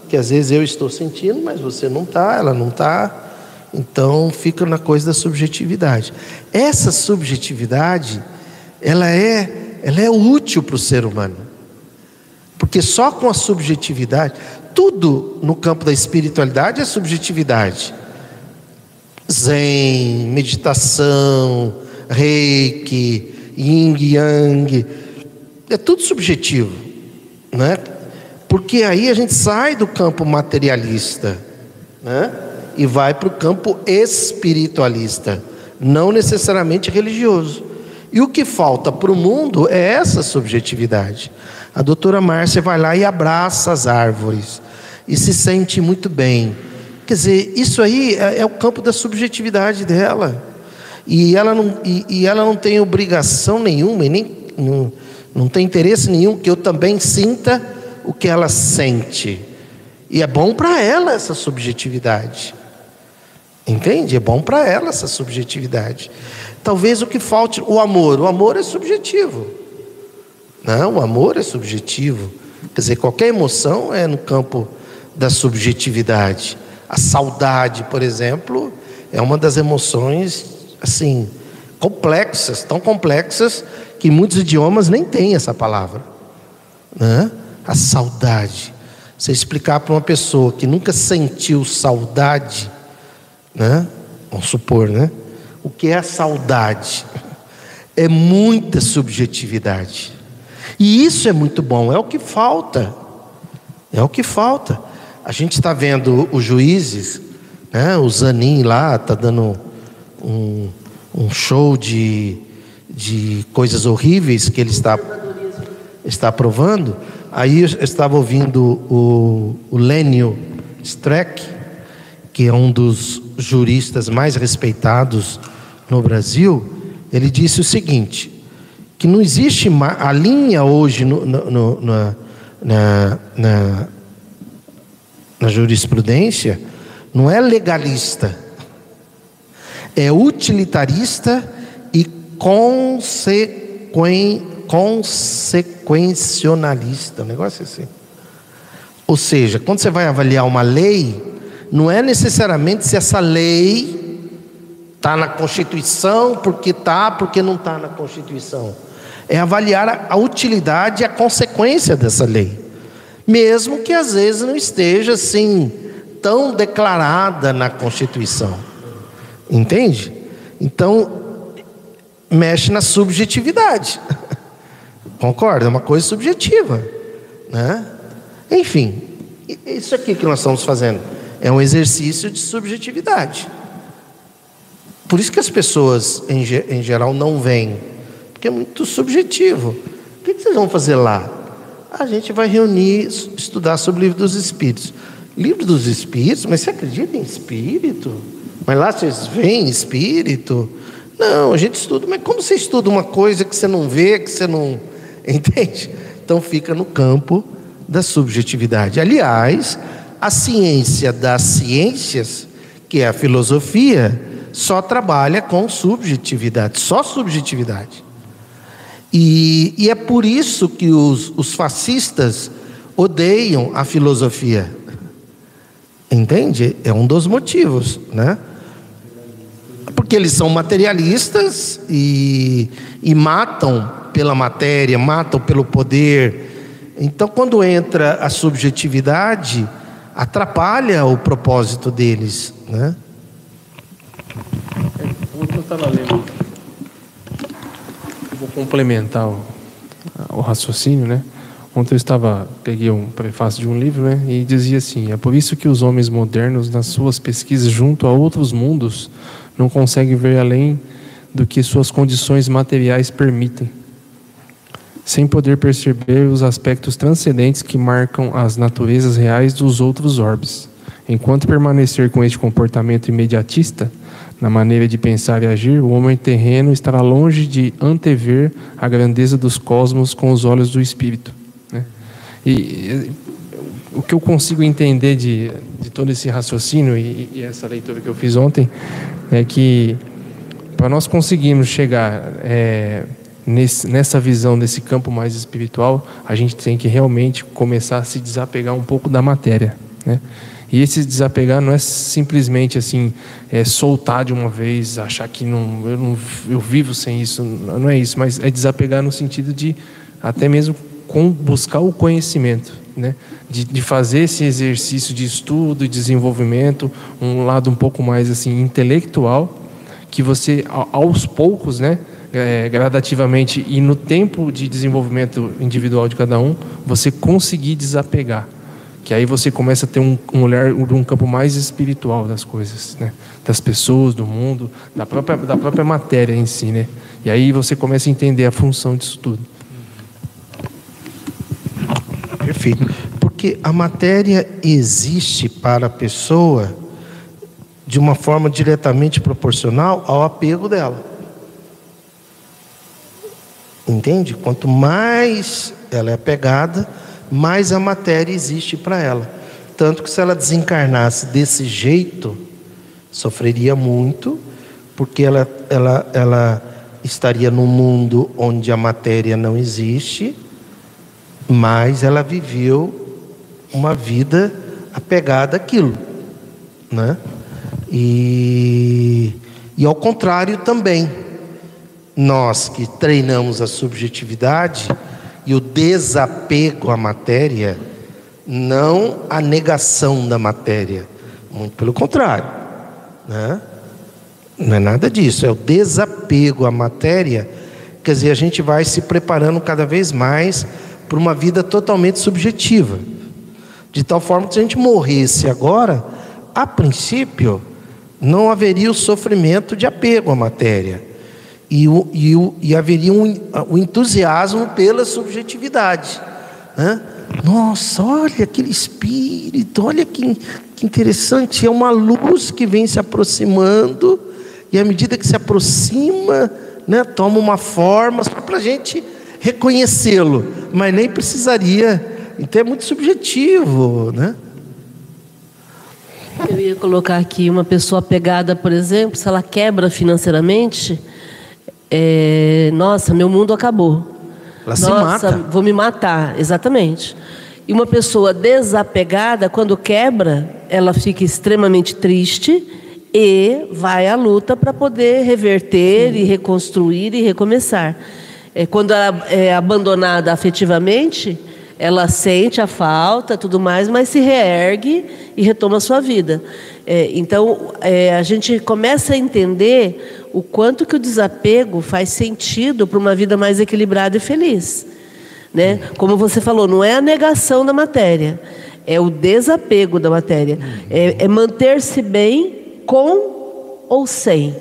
que às vezes eu estou sentindo, mas você não está, ela não está. Então, fica na coisa da subjetividade. Essa subjetividade ela é, ela é útil para o ser humano. Porque só com a subjetividade, tudo no campo da espiritualidade é subjetividade. Zen, meditação, reiki, yin yang, é tudo subjetivo, né? Porque aí a gente sai do campo materialista, né? E vai para o campo espiritualista, não necessariamente religioso. E o que falta para o mundo é essa subjetividade. A doutora Márcia vai lá e abraça as árvores e se sente muito bem. Quer dizer, isso aí é, é o campo da subjetividade dela. E ela não, e, e ela não tem obrigação nenhuma, e nem, não, não tem interesse nenhum que eu também sinta o que ela sente. E é bom para ela essa subjetividade. Entende? É bom para ela essa subjetividade. Talvez o que falte o amor. O amor é subjetivo. Não, o amor é subjetivo. Quer dizer, qualquer emoção é no campo da subjetividade. A saudade, por exemplo, é uma das emoções assim complexas, tão complexas que muitos idiomas nem têm essa palavra. Né? A saudade. Você explicar para uma pessoa que nunca sentiu saudade, né? Vamos supor, né? o que é a saudade. É muita subjetividade. E isso é muito bom, é o que falta. É o que falta. A gente está vendo os juízes, né, o Zanin lá está dando um, um show de, de coisas horríveis que ele está, está provando. Aí eu estava ouvindo o, o Lênio Streck, que é um dos juristas mais respeitados no Brasil, ele disse o seguinte: que não existe a linha hoje no, no, no, na, na, na, na jurisprudência não é legalista, é utilitarista e consequen, consequencionalista, um negócio assim. Ou seja, quando você vai avaliar uma lei, não é necessariamente se essa lei está na Constituição, porque está, porque não está na Constituição. É avaliar a utilidade e a consequência dessa lei. Mesmo que às vezes não esteja assim tão declarada na Constituição. Entende? Então, mexe na subjetividade. [LAUGHS] Concorda? É uma coisa subjetiva. Né? Enfim, isso aqui que nós estamos fazendo é um exercício de subjetividade. Por isso que as pessoas, em, em geral, não vêm, porque é muito subjetivo. O que, vocês vão fazer lá? A gente vai reunir, estudar sobre o livro dos Espíritos. Livro dos Espíritos? Mas você acredita em Espírito? Mas lá vocês veem Espírito? Não, a gente estuda, mas como você estuda uma coisa que você não vê, que você não. [LAUGHS] Entende? Então fica no campo da subjetividade. Aliás, a ciência das ciências, que é a filosofia, só trabalha com subjetividade, só subjetividade. E, e é por isso que os, os fascistas odeiam a filosofia. Entende? É um dos motivos, né? Porque eles são materialistas e, e matam pela matéria, matam pelo poder. Então, quando entra a subjetividade, atrapalha o propósito deles, né? Lendo, vou complementar o, o, raciocínio, né? Ontem eu estava, peguei um prefácio de um livro, né? E dizia assim: é por isso que os homens modernos, nas suas pesquisas junto a outros mundos, não conseguem ver além do que suas condições materiais permitem sem poder perceber os aspectos transcendentes que marcam as naturezas reais dos outros orbes. Enquanto permanecer com este comportamento imediatista, na maneira de pensar e agir, o homem terreno estará longe de antever a grandeza dos cosmos com os olhos do espírito. Né? E, o que eu consigo entender de, de todo esse raciocínio e, e, essa leitura que eu fiz ontem é que para nós conseguirmos chegar é, nesse, nessa visão desse campo mais espiritual, a gente tem que realmente começar a se desapegar um pouco da matéria, né? E esse desapegar não é simplesmente assim, é, soltar de uma vez, achar que não eu, não, eu vivo sem isso, não é isso, mas é desapegar no sentido de até mesmo com, buscar o conhecimento, né? De, de, fazer esse exercício de estudo e desenvolvimento, um lado um pouco mais assim intelectual, que você aos poucos, né? é, gradativamente e no tempo de desenvolvimento individual de cada um, você conseguir desapegar. Que aí você começa a ter um, um olhar de um campo mais espiritual das coisas, né? das pessoas, do mundo, da própria, da própria matéria em si. Né? E aí você começa a entender a função disso tudo. Perfeito. Porque a matéria existe para a pessoa de uma forma diretamente proporcional ao apego dela. Entende? Quanto mais ela é apegada, mais a matéria existe para ela. Tanto que se ela desencarnasse desse jeito, sofreria muito, porque ela, ela, ela estaria num mundo onde a matéria não existe, mas ela viveu uma vida apegada àquilo, né? E, e ao contrário também nós que treinamos a subjetividade e o desapego à matéria, não a negação da matéria, muito pelo contrário, né? não é nada disso, é o desapego à matéria, quer dizer, a gente vai se preparando cada vez mais para uma vida totalmente subjetiva, de tal forma que se a gente morresse agora, a princípio, não haveria o sofrimento de apego à matéria e, o, e, o, e haveria um, um entusiasmo pela subjetividade. Né? Nossa, olha aquele espírito, olha que, que interessante, é uma luz que vem se aproximando, e à medida que se aproxima, né, toma uma forma, só para a gente reconhecê-lo, mas nem precisaria, então é muito subjetivo, né? Eu ia colocar aqui uma pessoa pegada, por exemplo, se ela quebra financeiramente, é, nossa, meu mundo acabou. Ela se nossa, mata. vou me matar, exatamente. E uma pessoa desapegada, quando quebra, ela fica extremamente triste e vai à luta para poder reverter e reconstruir e recomeçar. É, quando ela é abandonada afetivamente, ela sente a falta, tudo mais, mas se reergue e retoma a sua vida. É, então, é, a gente começa a entender o quanto que o desapego faz sentido para uma vida mais equilibrada e feliz. Né? Como você falou, não é a negação da matéria, é o desapego da matéria. É, é manter-se bem com ou sem.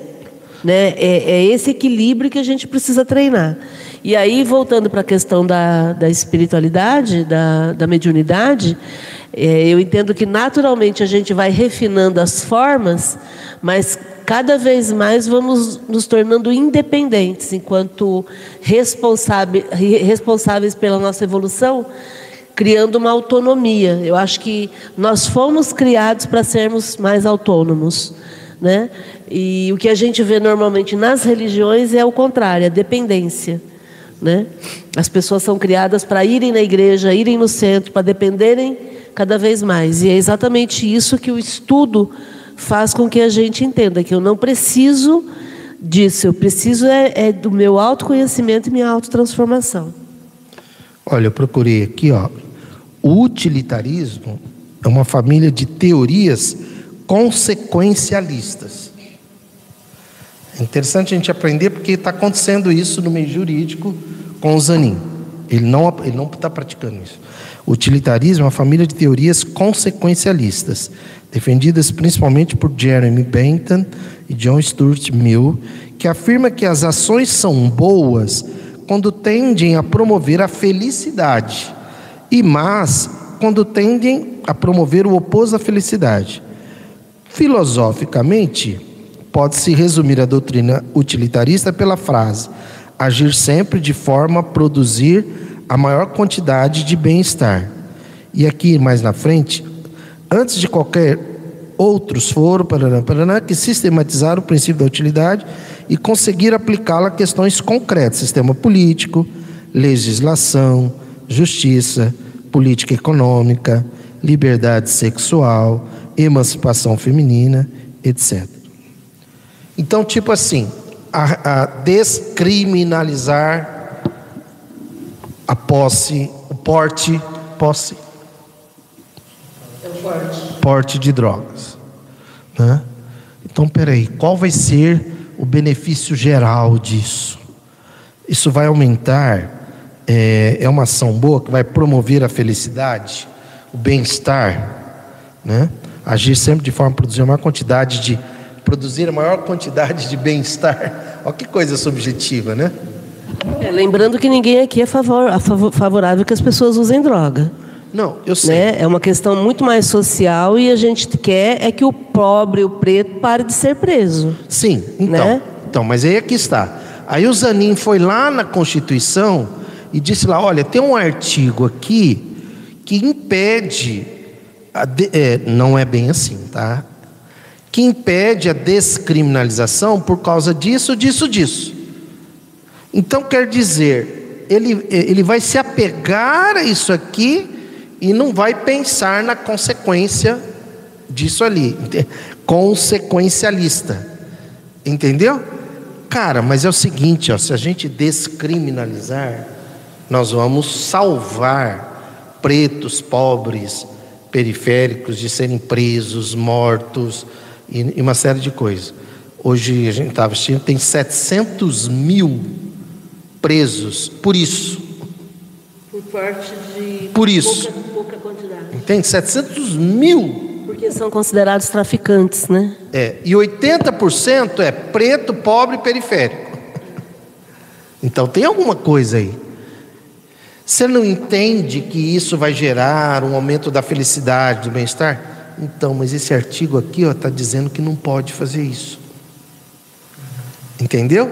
Né? É, é esse equilíbrio que a gente precisa treinar. E aí, voltando para a questão da, da espiritualidade, da, da mediunidade, é, eu entendo que naturalmente a gente vai refinando as formas, mas cada vez mais vamos nos tornando independentes enquanto responsáveis, pela nossa evolução, criando uma autonomia. Eu acho que nós fomos criados para sermos mais autônomos. Né? E o que a gente vê normalmente nas religiões é o contrário, a dependência. Né? As pessoas são criadas para irem na igreja, irem no centro, para dependerem cada vez mais. E é exatamente isso que o estudo faz com que a gente entenda que eu não preciso disso, eu preciso é, é do meu autoconhecimento e minha autotransformação. Olha, eu procurei aqui, ó. O utilitarismo é uma família de teorias consequencialistas. Interessante a gente aprender porque está acontecendo isso no meio jurídico com o Zanin. Ele não ele não está praticando isso. O utilitarismo é uma família de teorias consequencialistas, defendidas principalmente por Jeremy Bentham e John Stuart Mill, que afirma que as ações são boas quando tendem a promover a felicidade e más quando tendem a promover o oposto à felicidade. Filosoficamente, pode-se resumir a doutrina utilitarista pela frase: agir sempre de forma a produzir a maior quantidade de bem-estar. E aqui mais na frente, antes de qualquer outros foram paraná, paraná, que sistematizaram o princípio da utilidade e conseguiram aplicá-lo a questões concretas, sistema político, legislação, justiça, política econômica, liberdade sexual, emancipação feminina, etc. Então, tipo assim, a, a descriminalizar a posse, o porte, posse, porte de drogas. Né? Então, peraí, qual vai ser o benefício geral disso? Isso vai aumentar, é, é uma ação boa que vai promover a felicidade, o bem-estar, né? agir sempre de forma a produzir uma quantidade de produzir a maior quantidade de bem-estar. Olha que coisa subjetiva, né? É, lembrando que ninguém aqui é favor, favorável que as pessoas usem droga. Não, eu sei. Né? É uma questão muito mais social e a gente quer é que o pobre, o preto, pare de ser preso. Sim, então. Né? Então, mas aí aqui está. Aí o Zanin foi lá na Constituição e disse lá: olha, tem um artigo aqui que impede. De, é, não é bem assim, tá? Que impede a descriminalização por causa disso, disso, disso. Então quer dizer, ele, ele vai se apegar a isso aqui e não vai pensar na consequência disso ali. Consequencialista. Entendeu? Cara, mas é o seguinte, ó, se a gente descriminalizar, nós vamos salvar pretos, pobres, periféricos de serem presos, mortos, e, uma série de coisas. Hoje a gente estava assistindo, tem 700 mil presos por isso. Por parte de por isso. Pouca, pouca quantidade. Entende? 700 mil. Porque são considerados traficantes, né? É, e 80% é preto, pobre e periférico. Então tem alguma coisa aí. Você não entende que isso vai gerar um aumento da felicidade, do bem-estar? Então, mas esse artigo aqui está dizendo que não pode fazer isso. Entendeu?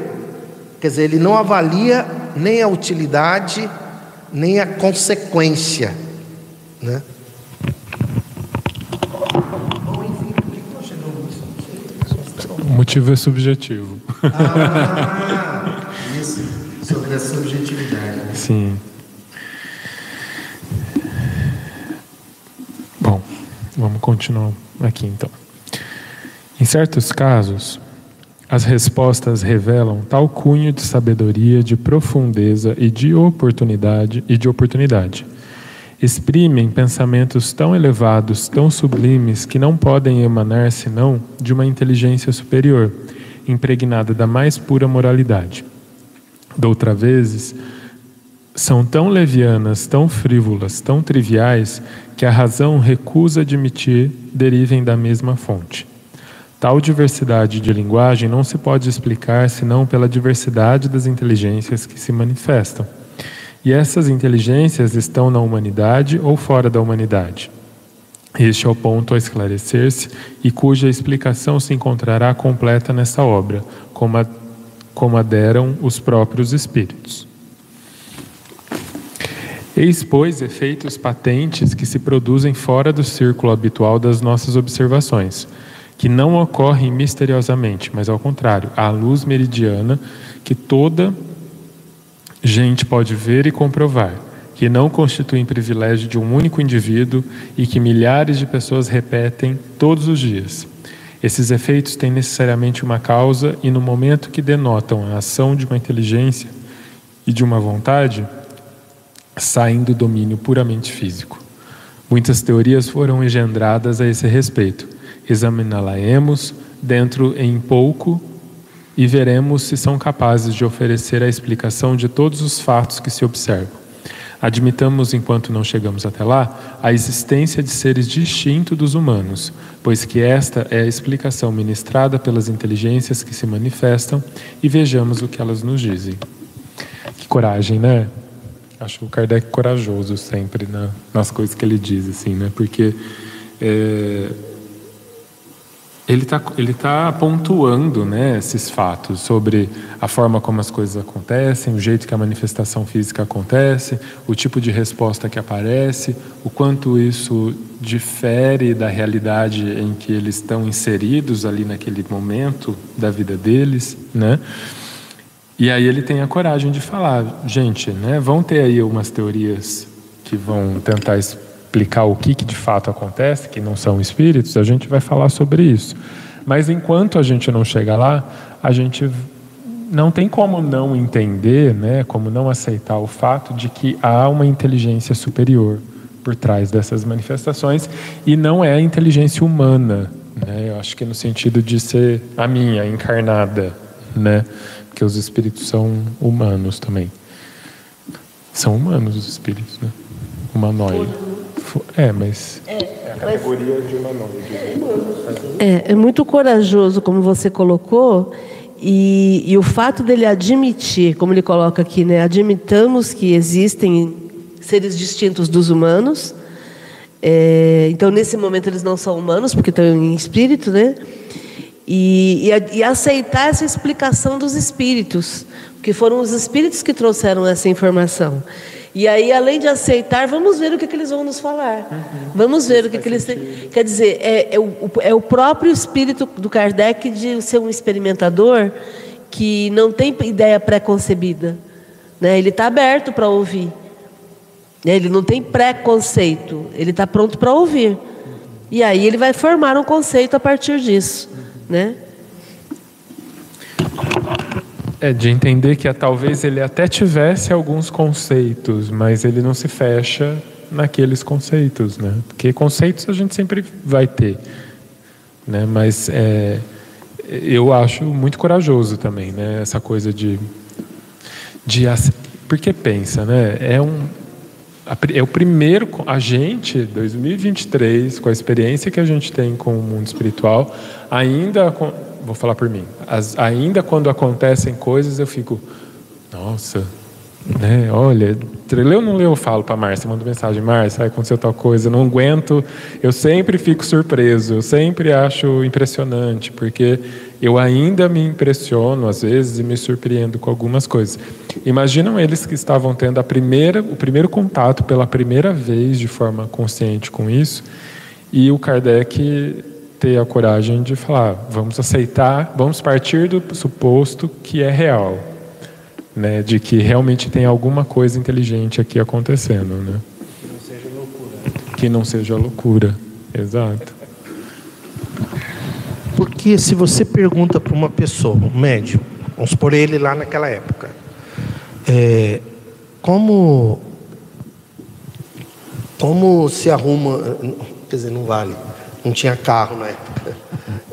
Quer dizer, ele não avalia nem a utilidade, nem a consequência. Né? O motivo é subjetivo. Ah, isso, sobre a subjetividade. Né? Sim. Bom, vamos continuar aqui então. Em certos casos, as respostas revelam tal cunho de sabedoria, de profundeza e de oportunidade e de oportunidade. Exprimem pensamentos tão elevados, tão sublimes que não podem emanar senão de uma inteligência superior, impregnada da mais pura moralidade. Doutra vezes, são tão levianas, tão frívolas, tão triviais que a razão recusa admitir derivem da mesma fonte. Tal diversidade de linguagem não se pode explicar senão pela diversidade das inteligências que se manifestam. E essas inteligências estão na humanidade ou fora da humanidade. Este é o ponto a esclarecer-se e cuja explicação se encontrará completa nessa obra, como, a, como aderam os próprios espíritos. Eis, pois, efeitos patentes que se produzem fora do círculo habitual das nossas observações que não ocorrem misteriosamente, mas ao contrário, a luz meridiana que toda gente pode ver e comprovar, que não constituem privilégio de um único indivíduo e que milhares de pessoas repetem todos os dias. Esses efeitos têm necessariamente uma causa e no momento que denotam a ação de uma inteligência e de uma vontade, saem do domínio puramente físico. Muitas teorias foram engendradas a esse respeito examiná-la-emos dentro em pouco e veremos se são capazes de oferecer a explicação de todos os fatos que se observam. Admitamos, enquanto não chegamos até lá, a existência de seres distintos dos humanos, pois que esta é a explicação ministrada pelas inteligências que se manifestam e vejamos o que elas nos dizem. Que coragem, né? Acho o Kardec corajoso sempre na, nas coisas que ele diz, assim, né? Porque é, ele está ele tá pontuando né, esses fatos sobre a forma como as coisas acontecem, o jeito que a manifestação física acontece, o tipo de resposta que aparece, o quanto isso difere da realidade em que eles estão inseridos ali naquele momento da vida deles, né? E aí ele tem a coragem de falar, gente, né, vão ter aí umas teorias que vão tentar explicar o que, que de fato acontece, que não são espíritos, a gente vai falar sobre isso. Mas enquanto a gente não chega lá, a gente não tem como não entender, né, como não aceitar o fato de que há uma inteligência superior por trás dessas manifestações e não é a inteligência humana, né? Eu acho que no sentido de ser a minha encarnada, né? Porque os espíritos são humanos também. São humanos os espíritos, né? Humanoide. É, mas é, é a categoria mas, de humanoide. É, é muito corajoso, como você colocou, e, e, o fato dele admitir, como ele coloca aqui, né, admitamos que existem seres distintos dos humanos. É, então, nesse momento, eles não são humanos, porque estão em espírito, né? E, e, e, aceitar essa explicação dos espíritos, porque foram os espíritos que trouxeram essa informação. E aí, além de aceitar, vamos ver o que, que eles vão nos falar. Uhum. Vamos ver o que, que eles têm. Quer dizer, é, é, o, é o próprio espírito do Kardec de ser um experimentador que não tem ideia pré-concebida. Né? Ele está aberto para ouvir. Né? Ele não tem preconceito. Ele está pronto para ouvir. E aí ele vai formar um conceito a partir disso. Né? É, de entender que talvez ele até tivesse alguns conceitos, mas ele não se fecha naqueles conceitos, né? Porque conceitos a gente sempre vai ter, né? Mas é, eu acho muito corajoso também, né? Essa coisa de, de porque pensa, né? É um é o primeiro a gente 2023 com a experiência que a gente tem com o mundo espiritual ainda vou falar por mim. As, ainda quando acontecem coisas, eu fico, Nossa, né? Olha, leu ou não leu? Eu falo para Márcia, mando mensagem, Márcia, aconteceu tal coisa, não aguento. Eu sempre fico surpreso, eu sempre acho impressionante, porque eu ainda me impressiono às vezes e me surpreendo com algumas coisas. Imaginam eles que estavam tendo a primeira, o primeiro contato pela primeira vez de forma consciente com isso, e o Kardec ter a coragem de falar, vamos aceitar, vamos partir do suposto que é real né, de que realmente tem alguma coisa inteligente aqui acontecendo, né? Que não seja loucura. Que não seja loucura, exato. Porque se você pergunta para uma pessoa, um médium, vamos por ele lá naquela época, é, como como se arruma, quer dizer, não vale, não tinha carro na época.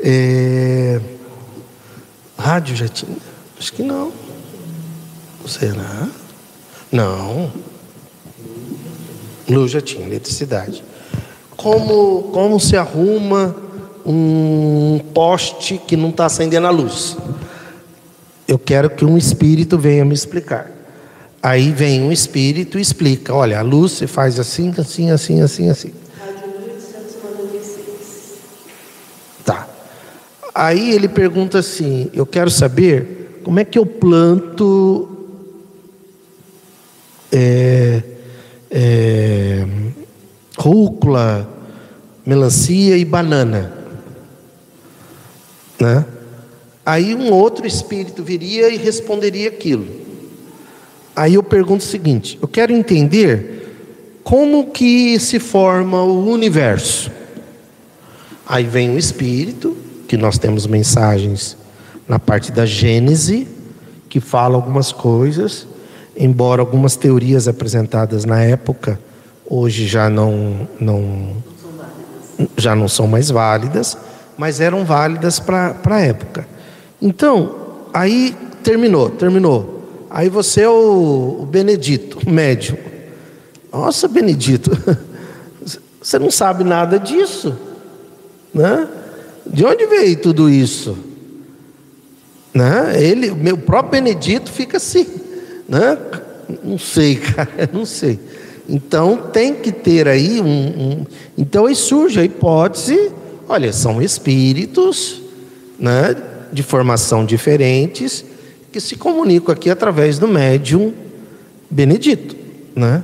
É, rádio já tinha? Acho que não. Será? Não. Luz já tinha, eletricidade. Como, como se arruma um poste que não está acendendo a luz? Eu quero que um espírito venha me explicar. Aí vem um espírito e explica: olha, a luz se faz assim, assim, assim, assim, assim. Aí ele pergunta assim: eu quero saber como é que eu planto é, é, rúcula, melancia e banana. Né? Aí um outro espírito viria e responderia aquilo. Aí eu pergunto o seguinte: eu quero entender como que se forma o universo. Aí vem o espírito, que nós temos mensagens na parte da Gênese, que fala algumas coisas, embora algumas teorias apresentadas na época hoje já não, não já não são mais válidas, mas eram válidas para a época. Então, aí terminou, terminou. Aí você é o, o Benedito, o médium. Nossa, Benedito, [LAUGHS] você não sabe nada disso, né? De onde veio tudo isso? Né? Ele, meu próprio Benedito fica assim. Né? Não sei, [LAUGHS] cara, não sei. Então tem que ter aí um, um, Então aí surge a hipótese: olha, são espíritos né, de formação diferentes que se comunicam aqui através do médium Benedito. Né?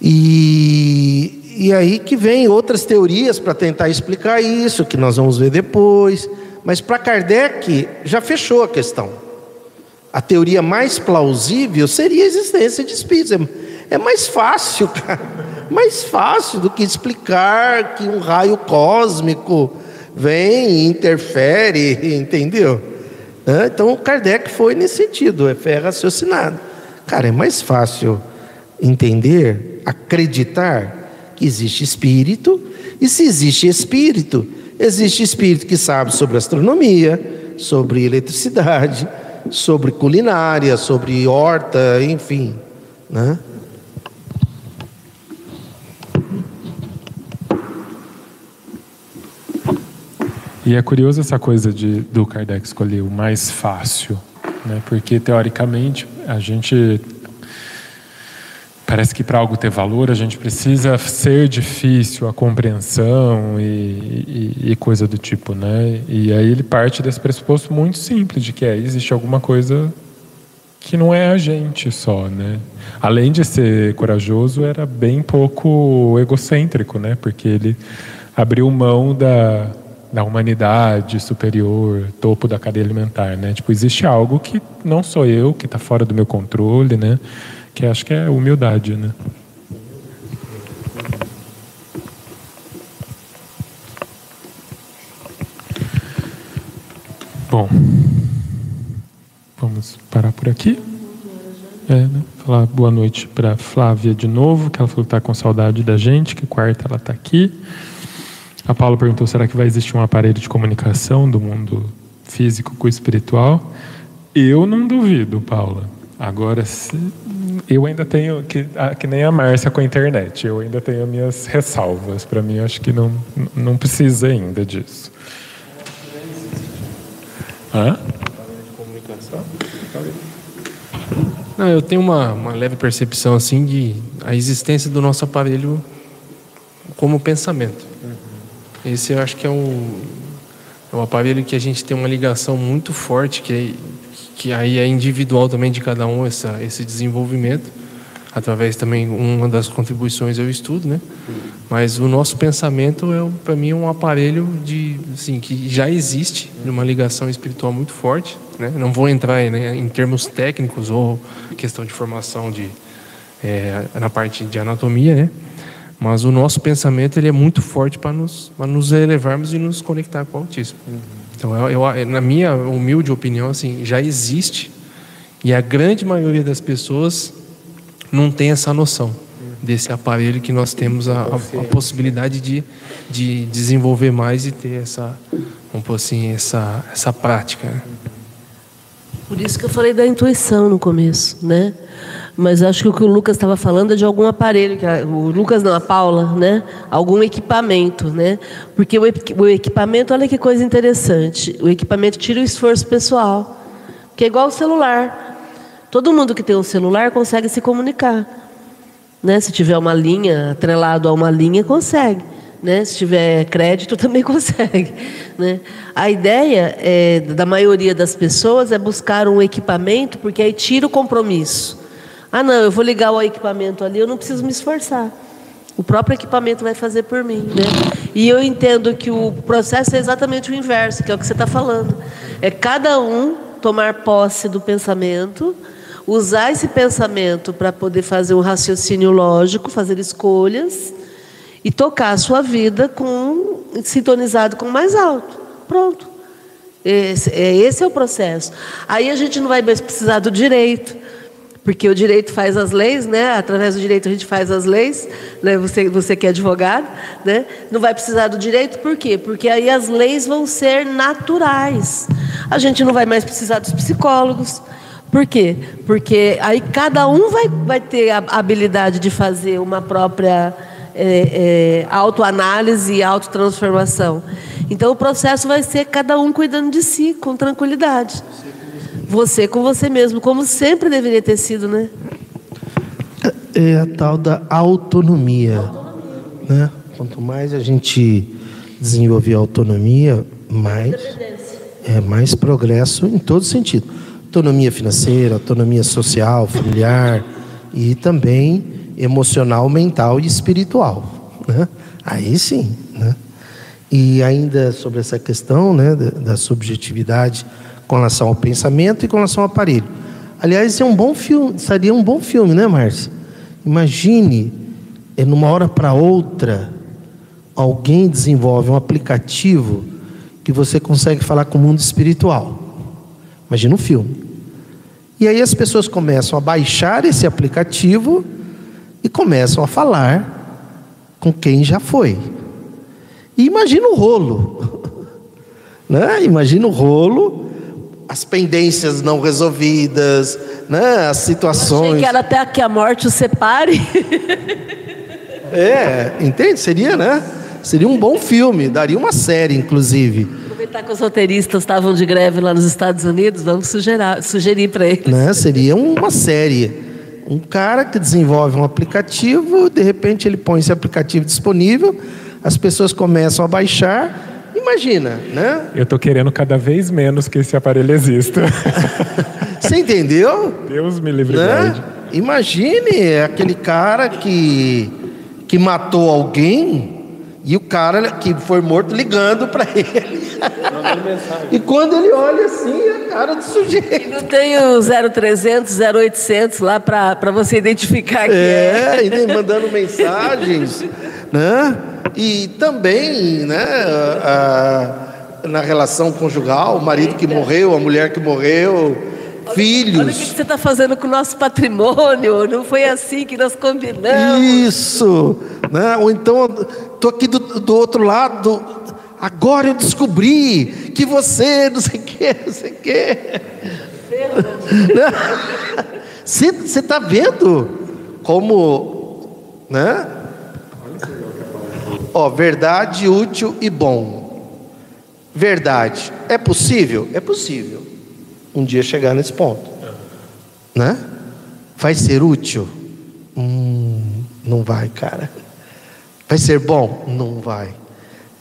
E, e aí que vem outras teorias para tentar explicar isso, que nós vamos ver depois. Mas para Kardec já fechou a questão a teoria mais plausível seria a existência de espíritos. É, é mais fácil, [LAUGHS] cara. Mais fácil do que explicar que um raio cósmico vem e interfere, [LAUGHS] entendeu? Então Kardec foi nesse sentido, é fé raciocinada. Cara, é mais fácil entender, acreditar que existe espírito, e se existe espírito, existe espírito que sabe sobre astronomia, sobre eletricidade, sobre culinária, sobre horta, enfim, né? E é curioso essa coisa de, do Kardec escolher o mais fácil, né? porque teoricamente a gente Parece que para algo ter valor a gente precisa ser difícil a compreensão e, e, e, coisa do tipo, né? E aí ele parte desse pressuposto muito simples de que é, existe alguma coisa que não é a gente só, né? Além de ser corajoso, era bem pouco egocêntrico, né? Porque ele abriu mão da, da humanidade superior, topo da cadeia alimentar, né? Tipo, existe algo que não sou eu, que está fora do meu controle, né? Que acho que é humildade, né? Bom, vamos parar por aqui. É, né? Falar boa noite para Flávia de novo, que ela falou que está com saudade da gente, que quarta ela está aqui. A Paula perguntou: será que vai existir um aparelho de comunicação do mundo físico com o espiritual? Eu não duvido, Paula. Agora, se eu ainda tenho, que, que nem a Márcia com a internet, eu ainda tenho minhas ressalvas. Para mim, acho que não, não precisa ainda disso. Hã? Não, eu tenho uma, uma leve percepção assim de a existência do nosso aparelho como pensamento. Esse eu acho que é um, é um aparelho que a gente tem uma ligação muito forte, que, é, que aí é individual também de cada um essa, esse desenvolvimento através também uma das contribuições eu estudo, né? Mas o nosso pensamento é para mim um aparelho de assim que já existe uma ligação espiritual muito forte, né? Não vou entrar né, em termos técnicos ou questão de formação de é, na parte de anatomia, né? Mas o nosso pensamento ele é muito forte para nos para nos elevarmos e nos conectar com o autismo. Então, eu, eu, na minha humilde opinião, assim, já existe e a grande maioria das pessoas não tem essa noção desse aparelho que nós temos a, a, a possibilidade de, de desenvolver mais e ter essa, vamos assim, essa, essa prática. Por isso que eu falei da intuição no começo, né? Mas acho que o que o Lucas estava falando é de algum aparelho, que a, o Lucas não, a Paula, né? Algum equipamento, né? Porque o, o equipamento, olha que coisa interessante, o equipamento tira o esforço pessoal, que é igual o celular. Todo mundo que tem um celular consegue se comunicar. Né? Se tiver uma linha, atrelado a uma linha, consegue. Né? Se tiver crédito, [LAUGHS] também consegue. Né? A ideia é, da maioria das pessoas é buscar um equipamento, porque aí tira o compromisso. Ah, não, eu vou ligar o equipamento ali, eu não preciso me esforçar. O próprio equipamento vai fazer por mim. Né? E eu entendo que o processo é exatamente o inverso, que é o que você está falando. É cada um tomar posse do pensamento usar esse pensamento para poder fazer um raciocínio lógico, fazer escolhas e tocar a sua vida com sintonizado com o mais alto. Pronto. Esse, é, esse é o processo. Aí a gente não vai mais precisar do direito, porque o direito faz as leis, né? Através do direito a gente faz as leis, né? Você, você que é advogado, né? Não vai precisar do direito, por quê? Porque aí as leis vão ser naturais. A gente não vai mais precisar dos psicólogos, por quê? Porque aí cada um vai, vai ter a habilidade de fazer uma própria é, é, autoanálise e autotransformação. Então o processo vai ser cada um cuidando de si, com tranquilidade. Você com você mesmo, como sempre deveria ter sido, né? É, é a tal da autonomia. Né? Quanto mais a gente desenvolver a autonomia, mais, é, mais progresso em todo sentido autonomia financeira, autonomia social, familiar e também emocional, mental e espiritual. Né? Aí sim. Né? E ainda sobre essa questão né, da, subjetividade com relação ao pensamento e com relação ao aparelho. Aliás, é um bom filme, seria um bom filme, né, Márcia? Imagine, é numa hora para outra, alguém desenvolve um aplicativo que você consegue falar com o mundo espiritual. Imagina um filme. E aí as pessoas começam a baixar esse aplicativo e começam a falar com quem já foi. E imagina o rolo. [LAUGHS] Né? Imagina o rolo, as pendências não resolvidas, né? as situações. Achei que era até que a morte o separe. [LAUGHS] é, entende? Seria, né? Seria um bom filme, daria uma série, inclusive aproveitar que os roteiristas estavam de greve lá nos Estados Unidos, vamos sugerir, sugerir para eles. Né? Seria uma série. Um cara que desenvolve um aplicativo, de repente ele põe esse aplicativo disponível, as pessoas começam a baixar. Imagina, né? Eu estou querendo cada vez menos que esse aparelho exista. [LAUGHS] Você entendeu? Deus me livre né? Imagine aquele cara que, que matou alguém e o cara que foi morto ligando para [LAUGHS] ele. e quando ele olha assim, é cara do sujeito. E não tem o 0300, 0800 lá para você identificar que é. É, e mandando mensagens, né? E também, né, a, na relação conjugal, o marido que morreu, a mulher que morreu, filhos. Olha o que você está fazendo com o nosso patrimônio, não foi assim que nós combinamos. Isso, né? ou então, estou aqui do, do outro lado, agora eu descobri que você, não sei o que, não sei o que. [LAUGHS] Você está vendo como, né? Ó, verdade, útil e bom. Verdade. É possível? É possível um dia chegar nesse ponto. né? Vai ser útil? Hum, não vai, cara. Vai ser bom? Não vai.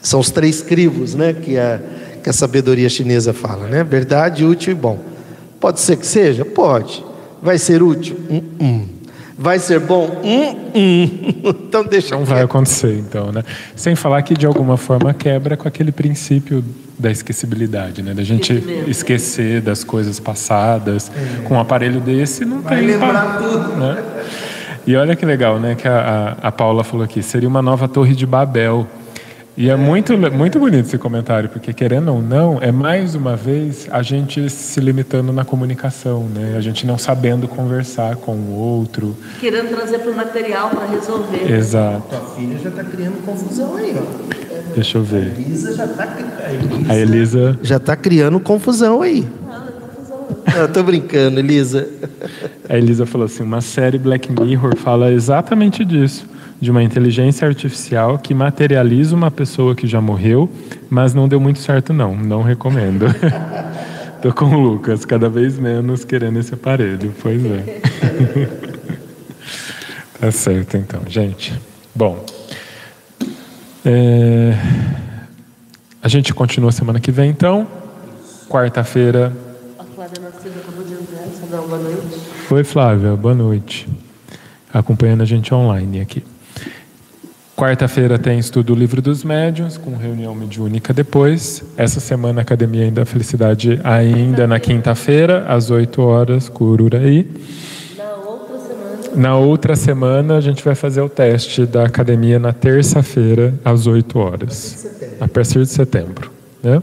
São os três crivos, né? Que a, que a sabedoria chinesa fala, né? Verdade, útil e bom. Pode ser que seja? Pode. Vai ser útil? Hum, hum. Vai ser bom? Hum, hum. [LAUGHS] então deixa. Não vai acontecer, então, né? Sem falar que de alguma forma quebra com aquele princípio da esquecibilidade, né? Da gente esquecer das coisas passadas. É. Com um aparelho desse não vai tem. lembrar tudo. Né? E olha que legal, né? Que a, a, a Paula falou aqui, seria uma nova torre de Babel. E é muito, muito bonito esse comentário, porque querendo ou não, é mais uma vez a gente se limitando na comunicação, né? A gente não sabendo conversar com o outro. Querendo trazer para o material para resolver. Exato. Tua filha já está criando confusão aí, ó. Deixa eu ver. A Elisa já está A Elisa já tá criando confusão aí. Eu tô brincando, Elisa. A Elisa falou assim: uma série Black Mirror fala exatamente disso de uma inteligência artificial que materializa uma pessoa que já morreu, mas não deu muito certo não, não recomendo. [LAUGHS] Tô com o Lucas, cada vez menos querendo esse aparelho, pois é. [LAUGHS] tá certo então, gente. Bom, é... a gente continua semana que vem então. Quarta-feira. A Flávia Narciso acabou de entrar, só dá uma boa noite. Oi, Flávia, boa noite. Acompanhando a gente online aqui. Quarta-feira tem estudo do Livro dos Médiuns, com reunião mediúnica depois. Essa semana, a Academia da Felicidade ainda na quinta-feira, às 8 horas, Cururaí. Na outra semana. Na outra semana, a gente vai fazer o teste da Academia na terça-feira, às 8 horas. A partir de setembro. Né?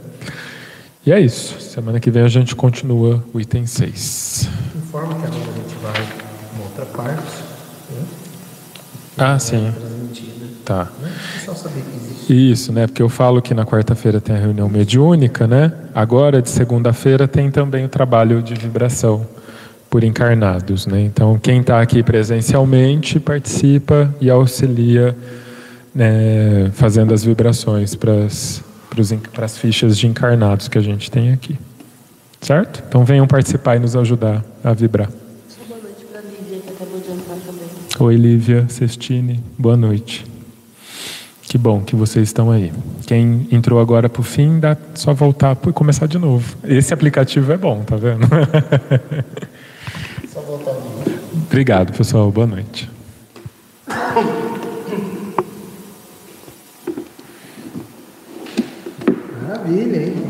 E é isso. Semana que vem a gente continua o item 6. Informa que agora a gente vai uma outra parte. Né? Ah, sim. Tá. Isso, né? Porque eu falo que na quarta-feira tem a reunião mediúnica, né? Agora, de segunda-feira, tem também o trabalho de vibração por encarnados, né? Então, quem está aqui presencialmente participa e auxilia, né, fazendo as vibrações para as fichas de encarnados que a gente tem aqui. Certo? Então, venham participar e nos ajudar a vibrar. Boa noite para a Lívia, que acabou de entrar também. Oi, Lívia Sestini, boa noite. Que bom que vocês estão aí. Quem entrou agora para o fim, dá só voltar e começar de novo. Esse aplicativo é bom, tá vendo? Só voltar ali. Obrigado, pessoal. Boa noite. Maravilha, hein?